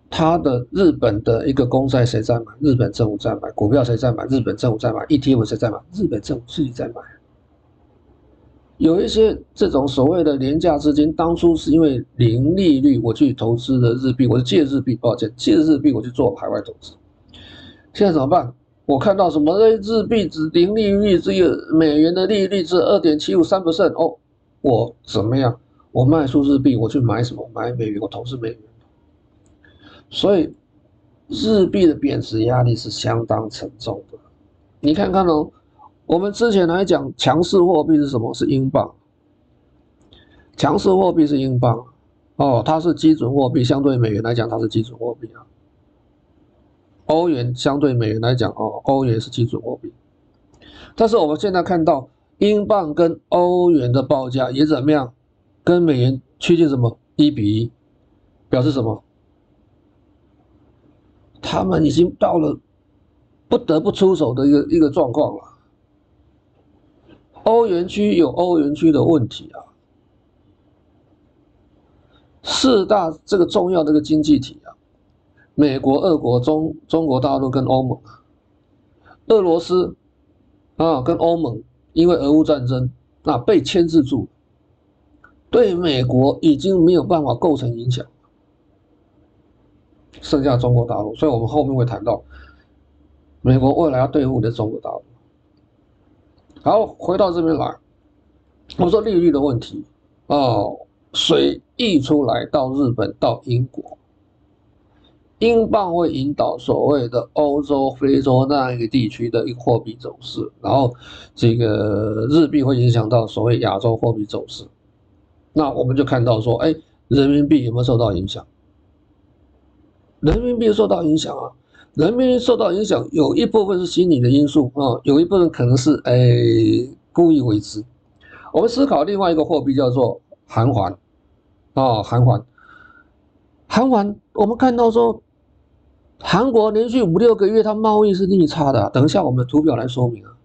它的日本的一个公债谁在买？日本政府在买，股票谁在买？日本政府在买，ETF 谁在买？日本政府自己在买。有一些这种所谓的廉价资金，当初是因为零利率我去投资的日币，我是借日币，抱歉，借日币我去做海外投资。现在怎么办？我看到什么日币只零利率，只有美元的利率是二点七五三不剩哦，我怎么样？我卖出日币，我去买什么？买美元，我投资美元。所以日币的贬值压力是相当沉重的。你看看哦。我们之前来讲，强势货币是什么？是英镑。强势货币是英镑，哦，它是基准货币，相对美元来讲，它是基准货币啊。欧元相对美元来讲，哦，欧元是基准货币。但是我们现在看到，英镑跟欧元的报价也怎么样？跟美元趋近什么？一比一，表示什么？他们已经到了不得不出手的一个一个状况了。欧元区有欧元区的问题啊，四大这个重要的一个经济体，美国、俄国、中中国大陆跟欧盟，俄罗斯啊跟欧盟因为俄乌战争那被牵制住，对美国已经没有办法构成影响，剩下中国大陆，所以我们后面会谈到美国未来要对付的中国大陆。好，回到这边来，我说利率的问题。哦，水溢出来到日本到英国，英镑会引导所谓的欧洲、非洲那样一个地区的一个货币走势，然后这个日币会影响到所谓亚洲货币走势，那我们就看到说，哎，人民币有没有受到影响？人民币受到影响啊。人民币受到影响，有一部分是心理的因素啊，有一部分可能是哎故意为之。我们思考另外一个货币叫做韩元啊，韩元，韩元，我们看到说，韩国连续五六个月它贸易是逆差的，等一下我们图表来说明啊，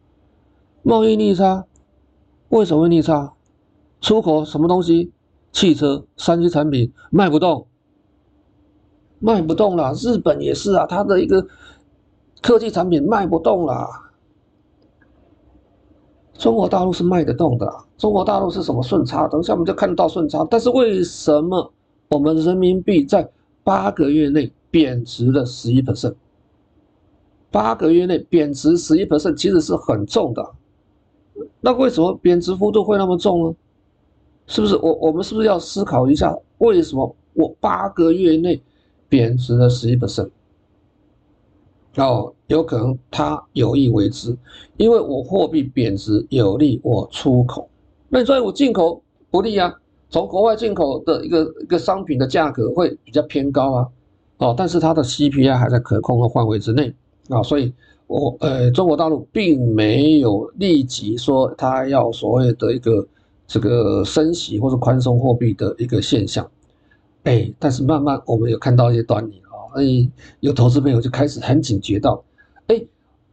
贸易逆差，为什么会逆差？出口什么东西？汽车、三 C 产品卖不动。卖不动了，日本也是啊，它的一个科技产品卖不动了。中国大陆是卖得动的，中国大陆是什么顺差？等一下我们就看得到顺差。但是为什么我们人民币在八个月内贬值了十一 percent？八个月内贬值十一 percent 其实是很重的。那为什么贬值幅度会那么重呢？是不是我我们是不是要思考一下，为什么我八个月内？贬值了十一%，哦，有可能他有意为之，因为我货币贬值有利我出口，那所以我进口不利啊，从国外进口的一个一个商品的价格会比较偏高啊，哦，但是它的 CPI 还在可控的范围之内啊，所以我呃中国大陆并没有立即说它要所谓的一个这个升息或者宽松货币的一个现象，哎，但是慢慢我们有看到一些端倪。所以有投资朋友就开始很警觉到，哎，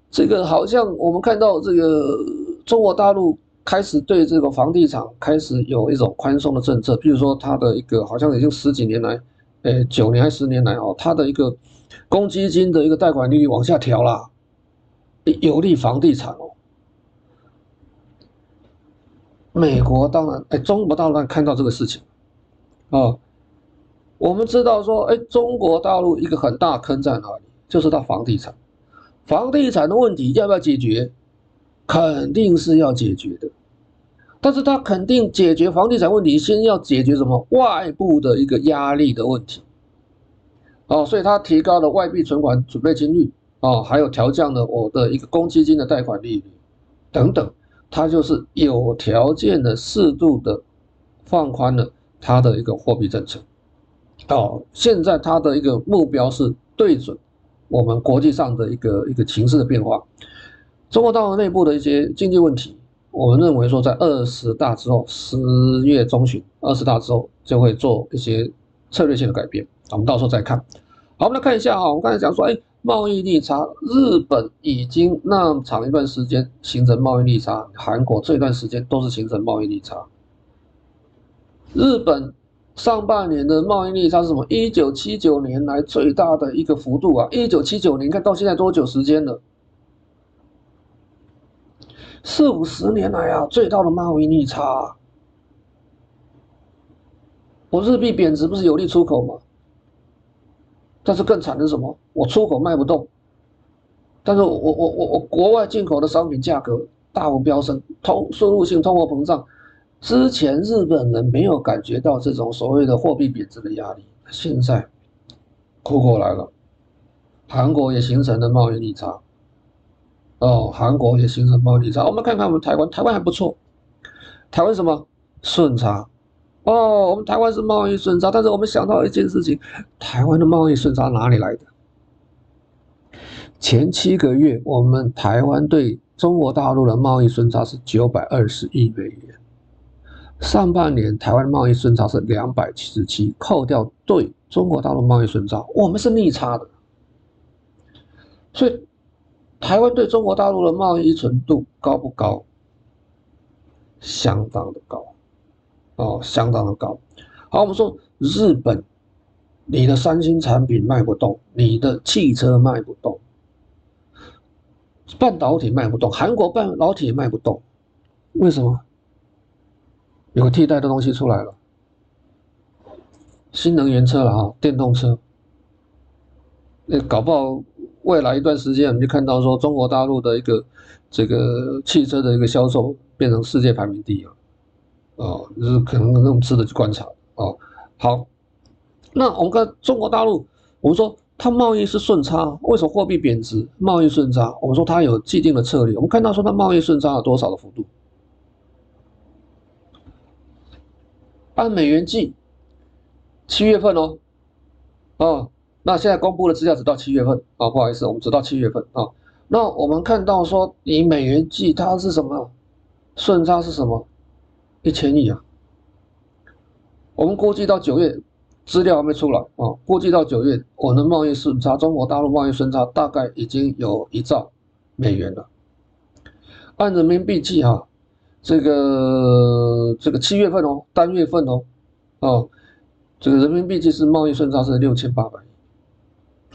这个好像我们看到这个中国大陆开始对这个房地产开始有一种宽松的政策，比如说它的一个好像已经十几年来，哎，九年还是十年来哦，它的一个公积金的一个贷款利率往下调了，有利房地产哦。美国当然，哎，中国大陆看到这个事情，啊。我们知道说，哎，中国大陆一个很大坑在哪里？就是它房地产，房地产的问题要不要解决？肯定是要解决的，但是它肯定解决房地产问题，先要解决什么？外部的一个压力的问题。哦，所以它提高了外币存款准备金率，哦，还有调降了我的一个公积金的贷款利率，等等，它就是有条件的适度的放宽了它的一个货币政策。哦，现在它的一个目标是对准我们国际上的一个一个情势的变化，中国大陆内部的一些经济问题，我们认为说在二十大之后，十月中旬二十大之后就会做一些策略性的改变，我们到时候再看。好，我们来看一下啊，我们刚才讲说，哎，贸易逆差，日本已经那么长一段时间形成贸易逆差，韩国这段时间都是形成贸易逆差，日本。上半年的贸易逆差是什么？一九七九年来最大的一个幅度啊！一九七九年，看到现在多久时间了？四五十年来啊，最大的贸易逆差。我日币贬值不是有利出口吗？但是更惨的是什么？我出口卖不动，但是我我我我国外进口的商品价格大幅飙升，通输入性通货膨胀。之前日本人没有感觉到这种所谓的货币贬值的压力，现在哭过来了。韩国也形成了贸易逆差，哦，韩国也形成贸易逆差。我们看看我们台湾，台湾还不错。台湾什么顺差？哦，我们台湾是贸易顺差，但是我们想到一件事情，台湾的贸易顺差哪里来的？前七个月，我们台湾对中国大陆的贸易顺差是九百二十亿美元。上半年台湾贸易顺差是两百七十七，扣掉对中国大陆贸易顺差，我们是逆差的。所以，台湾对中国大陆的贸易依存度高不高？相当的高，哦，相当的高。好，我们说日本，你的三星产品卖不动，你的汽车卖不动，半导体卖不动，韩国半导体也卖不动，为什么？有个替代的东西出来了，新能源车了哈，电动车。那搞不好未来一段时间，我们就看到说中国大陆的一个这个汽车的一个销售变成世界排名第一了，哦，就是可能那种值得去观察哦。好，那我们看中国大陆，我们说它贸易是顺差，为什么货币贬值？贸易顺差，我们说它有既定的策略。我们看到说它贸易顺差有多少的幅度？按美元计，七月份哦，哦，那现在公布的资料只到七月份啊，不好意思，我们只到七月份啊。那我们看到说，以美元计，它是什么？顺差是什么？一千亿啊。我们估计到九月，资料还没出来啊，估计到九月，我们的贸易顺差，中国大陆贸易顺差大概已经有一兆美元了。按人民币计哈。这个这个七月份哦，单月份哦，哦，这个人民币计是贸易顺差是六千八百亿，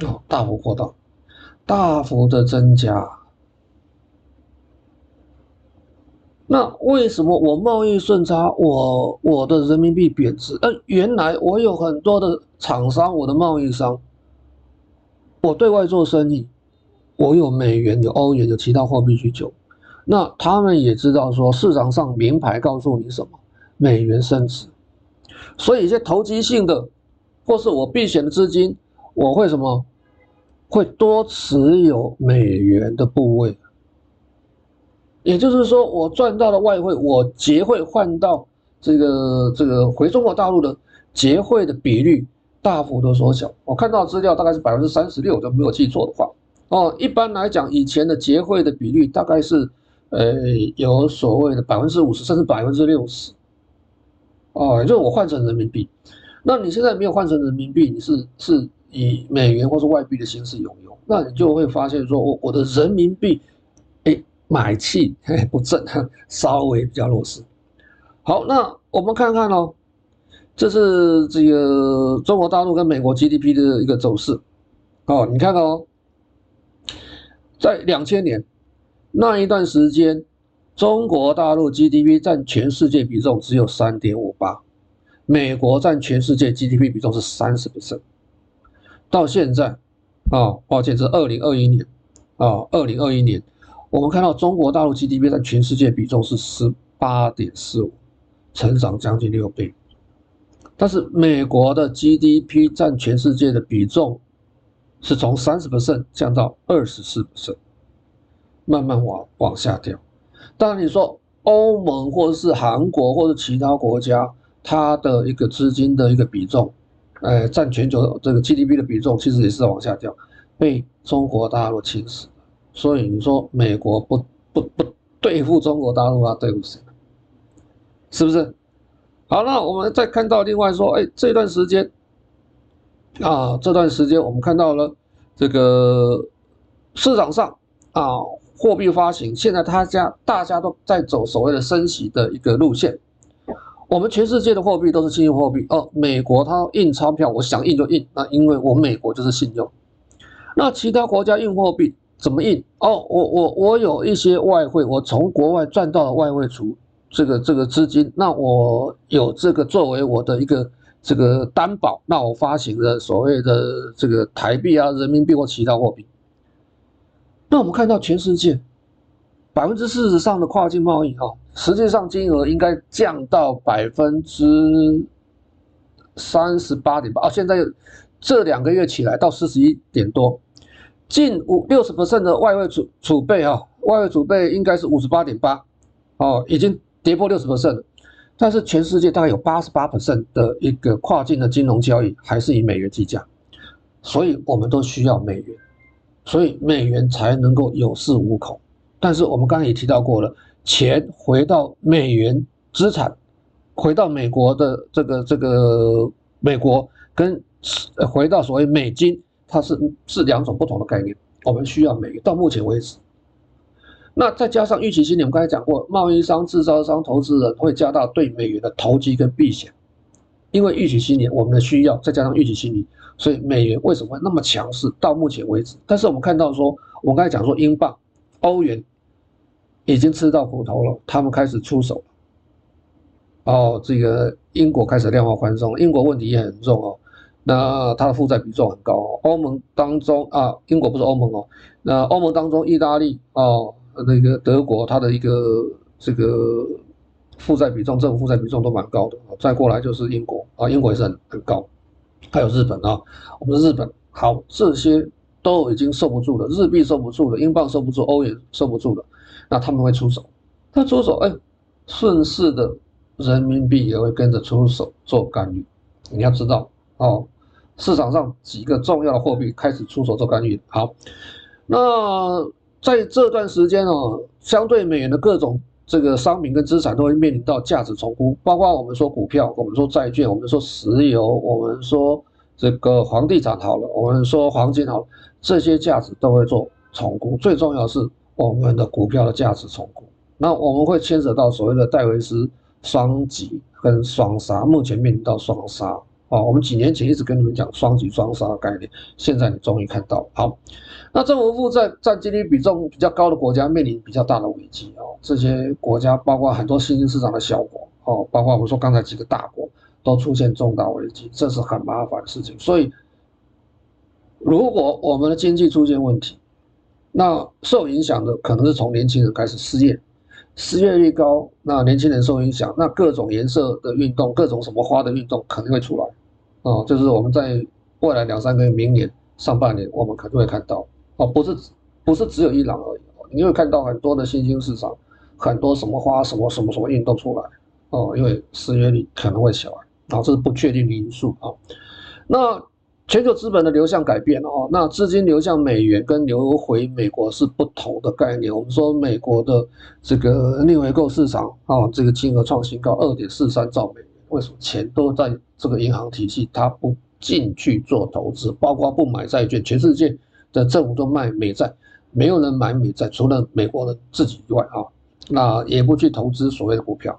哦，大幅扩大，大幅的增加。那为什么我贸易顺差，我我的人民币贬值？呃，原来我有很多的厂商，我的贸易商，我对外做生意，我有美元、有欧元、有其他货币需求。那他们也知道说，市场上名牌告诉你什么？美元升值，所以一些投机性的，或是我避险的资金，我会什么？会多持有美元的部位，也就是说，我赚到的外汇，我结汇换到这个这个回中国大陆的结汇的比率大幅的缩小。我看到资料大概是百分之三十六，就没有记错的话。哦，一般来讲，以前的结汇的比率大概是，呃，有所谓的百分之五十，甚至百分之六十。哦，就是我换成人民币，那你现在没有换成人民币，你是是以美元或是外币的形式拥有，那你就会发现说，我我的人民币，哎，买气不振，*laughs* 稍微比较弱势。好，那我们看看哦，这是这个中国大陆跟美国 GDP 的一个走势。哦，你看哦，在两千年那一段时间。中国大陆 GDP 占全世界比重只有三点五八，美国占全世界 GDP 比重是三十%。到现在，啊，抱歉，是二零二一年，啊，二零二一年，我们看到中国大陆 GDP 占全世界比重是十八点四五，成长将近六倍。但是美国的 GDP 占全世界的比重是从三十%降到二十四%，慢慢往往下掉。当然，你说欧盟或者是韩国或者其他国家，它的一个资金的一个比重，呃，占全球这个 GDP 的比重，其实也是往下掉，被中国大陆侵蚀。所以你说美国不不不对付中国大陆啊，对付谁？是不是？好，那我们再看到另外说，哎，这段时间啊，这段时间我们看到了这个市场上啊。货币发行，现在他家大家都在走所谓的升息的一个路线。我们全世界的货币都是信用货币哦。美国它印钞票，我想印就印，那因为我美国就是信用。那其他国家印货币怎么印？哦，我我我有一些外汇，我从国外赚到了外汇储这个这个资金，那我有这个作为我的一个这个担保，那我发行的所谓的这个台币啊、人民币或其他货币。那我们看到全世界百分之四十上的跨境贸易啊，实际上金额应该降到百分之三十八点八啊，现在这两个月起来到四十一点多，近五六十%的外汇储储备啊，外汇储备应该是五十八点八哦，已经跌破六十%了。但是全世界大概有八十八%的一个跨境的金融交易还是以美元计价，所以我们都需要美元。所以美元才能够有恃无恐，但是我们刚才也提到过了，钱回到美元资产，回到美国的这个这个美国跟回到所谓美金，它是是两种不同的概念。我们需要美元，到目前为止，那再加上预期心理，我们刚才讲过，贸易商、制造商、投资人会加大对美元的投机跟避险，因为预期心理，我们的需要再加上预期心理。所以美元为什么会那么强势？到目前为止，但是我们看到说，我刚才讲说，英镑、欧元已经吃到苦头了，他们开始出手了。哦，这个英国开始量化宽松，英国问题也很重哦。那它的负债比重很高哦。欧盟当中啊，英国不是欧盟哦。那欧盟当中，意大利哦，那个德国，它的一个这个负债比重，政府负债比重都蛮高的。再过来就是英国啊，英国也是很很高。还有日本啊，我们日本好，这些都已经受不住了，日币受不住了，英镑受不住，欧元受不住了，那他们会出手，他出手，哎，顺势的人民币也会跟着出手做干预。你要知道哦，市场上几个重要的货币开始出手做干预。好，那在这段时间哦，相对美元的各种。这个商品跟资产都会面临到价值重估，包括我们说股票，我们说债券，我们说石油，我们说这个房地产好了，我们说黄金好了，这些价值都会做重估。最重要的是我们的股票的价值重估。那我们会牵扯到所谓的戴维斯双击跟双杀，目前面临到双杀啊。我们几年前一直跟你们讲双击双杀的概念，现在你终于看到。好。那政府负债占 GDP 比重比较高的国家面临比较大的危机哦。这些国家包括很多新兴市场的小国哦，包括我们说刚才几个大国都出现重大危机，这是很麻烦的事情。所以，如果我们的经济出现问题，那受影响的可能是从年轻人开始失业，失业率高，那年轻人受影响，那各种颜色的运动，各种什么花的运动肯定会出来哦。就是我们在未来两三个月，明年。上半年我们可能会看到哦，不是不是只有伊朗而已，你会看到很多的新兴市场，很多什么花什么什么什么运动出来哦，因为失业率可能会小啊，这是不确定的因素啊。那全球资本的流向改变了哦，那资金流向美元跟流回美国是不同的概念。我们说美国的这个逆回购市场啊，这个金额创新高，二点四三兆美元。为什么钱都在这个银行体系，它不进去做投资，包括不买债券，全世界的政府都卖美债，没有人买美债，除了美国人自己以外啊，那也不去投资所谓的股票，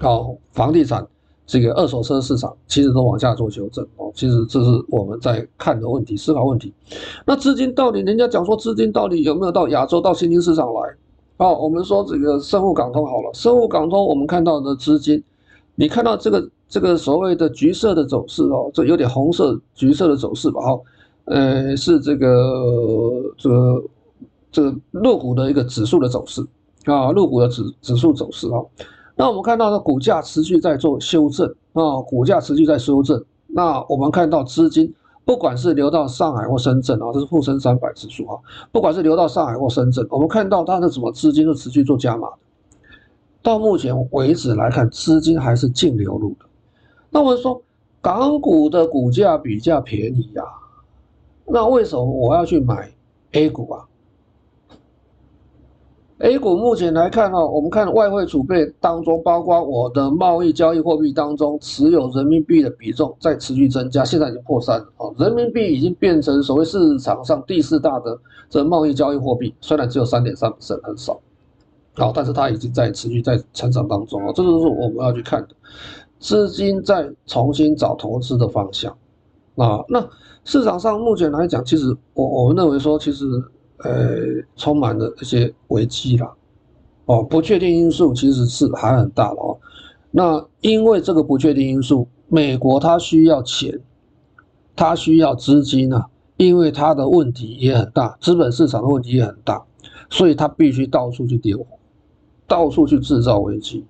好，房地产。这个二手车市场其实都往下做修正哦，其实这是我们在看的问题、思考问题。那资金到底，人家讲说资金到底有没有到亚洲、到新兴市场来？哦，我们说这个深沪港通好了，深沪港通我们看到的资金，你看到这个这个所谓的橘色的走势哦，这有点红色、橘色的走势吧？哈，呃，是这个这个这个陆股的一个指数的走势啊，陆股的指指数走势啊。那我们看到的股价持续在做修正啊，股价持续在修正。那我们看到资金，不管是流到上海或深圳啊，这是沪深三百指数啊，不管是流到上海或深圳，我们看到它的什么资金是持续做加码。到目前为止来看，资金还是净流入的。那我们说，港股的股价比较便宜呀，那为什么我要去买 A 股啊？A 股目前来看哈，我们看外汇储备当中，包括我的贸易交易货币当中持有人民币的比重在持续增加，现在已经破三了啊！人民币已经变成所谓市场上第四大的这贸易交易货币，虽然只有三点三%，很少，好，但是它已经在持续在成长当中啊，这就是我们要去看的，资金在重新找投资的方向啊。那市场上目前来讲，其实我我们认为说，其实。呃，充满了一些危机啦，哦，不确定因素其实是还很大的哦。那因为这个不确定因素，美国它需要钱，它需要资金啊，因为它的问题也很大，资本市场的问题也很大，所以它必须到处去点火，到处去制造危机。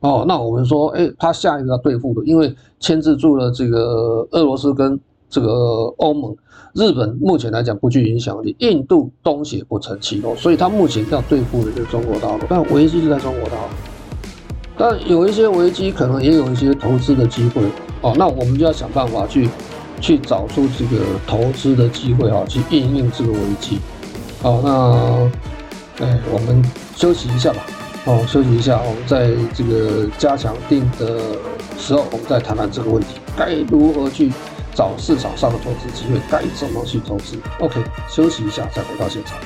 哦，那我们说，哎，它下一个要对付的，因为牵制住了这个俄罗斯跟。这个欧盟、日本目前来讲不具影响力，印度东协不成气候，所以它目前要对付的就是中国大陆，但危机就在中国大陆。但有一些危机，可能也有一些投资的机会哦。那我们就要想办法去去找出这个投资的机会啊，去应应这个危机。好，那哎，我们休息一下吧。哦，休息一下，我们在这个加强定的时候，我们再谈谈这个问题，该如何去。找市场上的投资机会，该怎么去投资？OK，休息一下，再回到现场。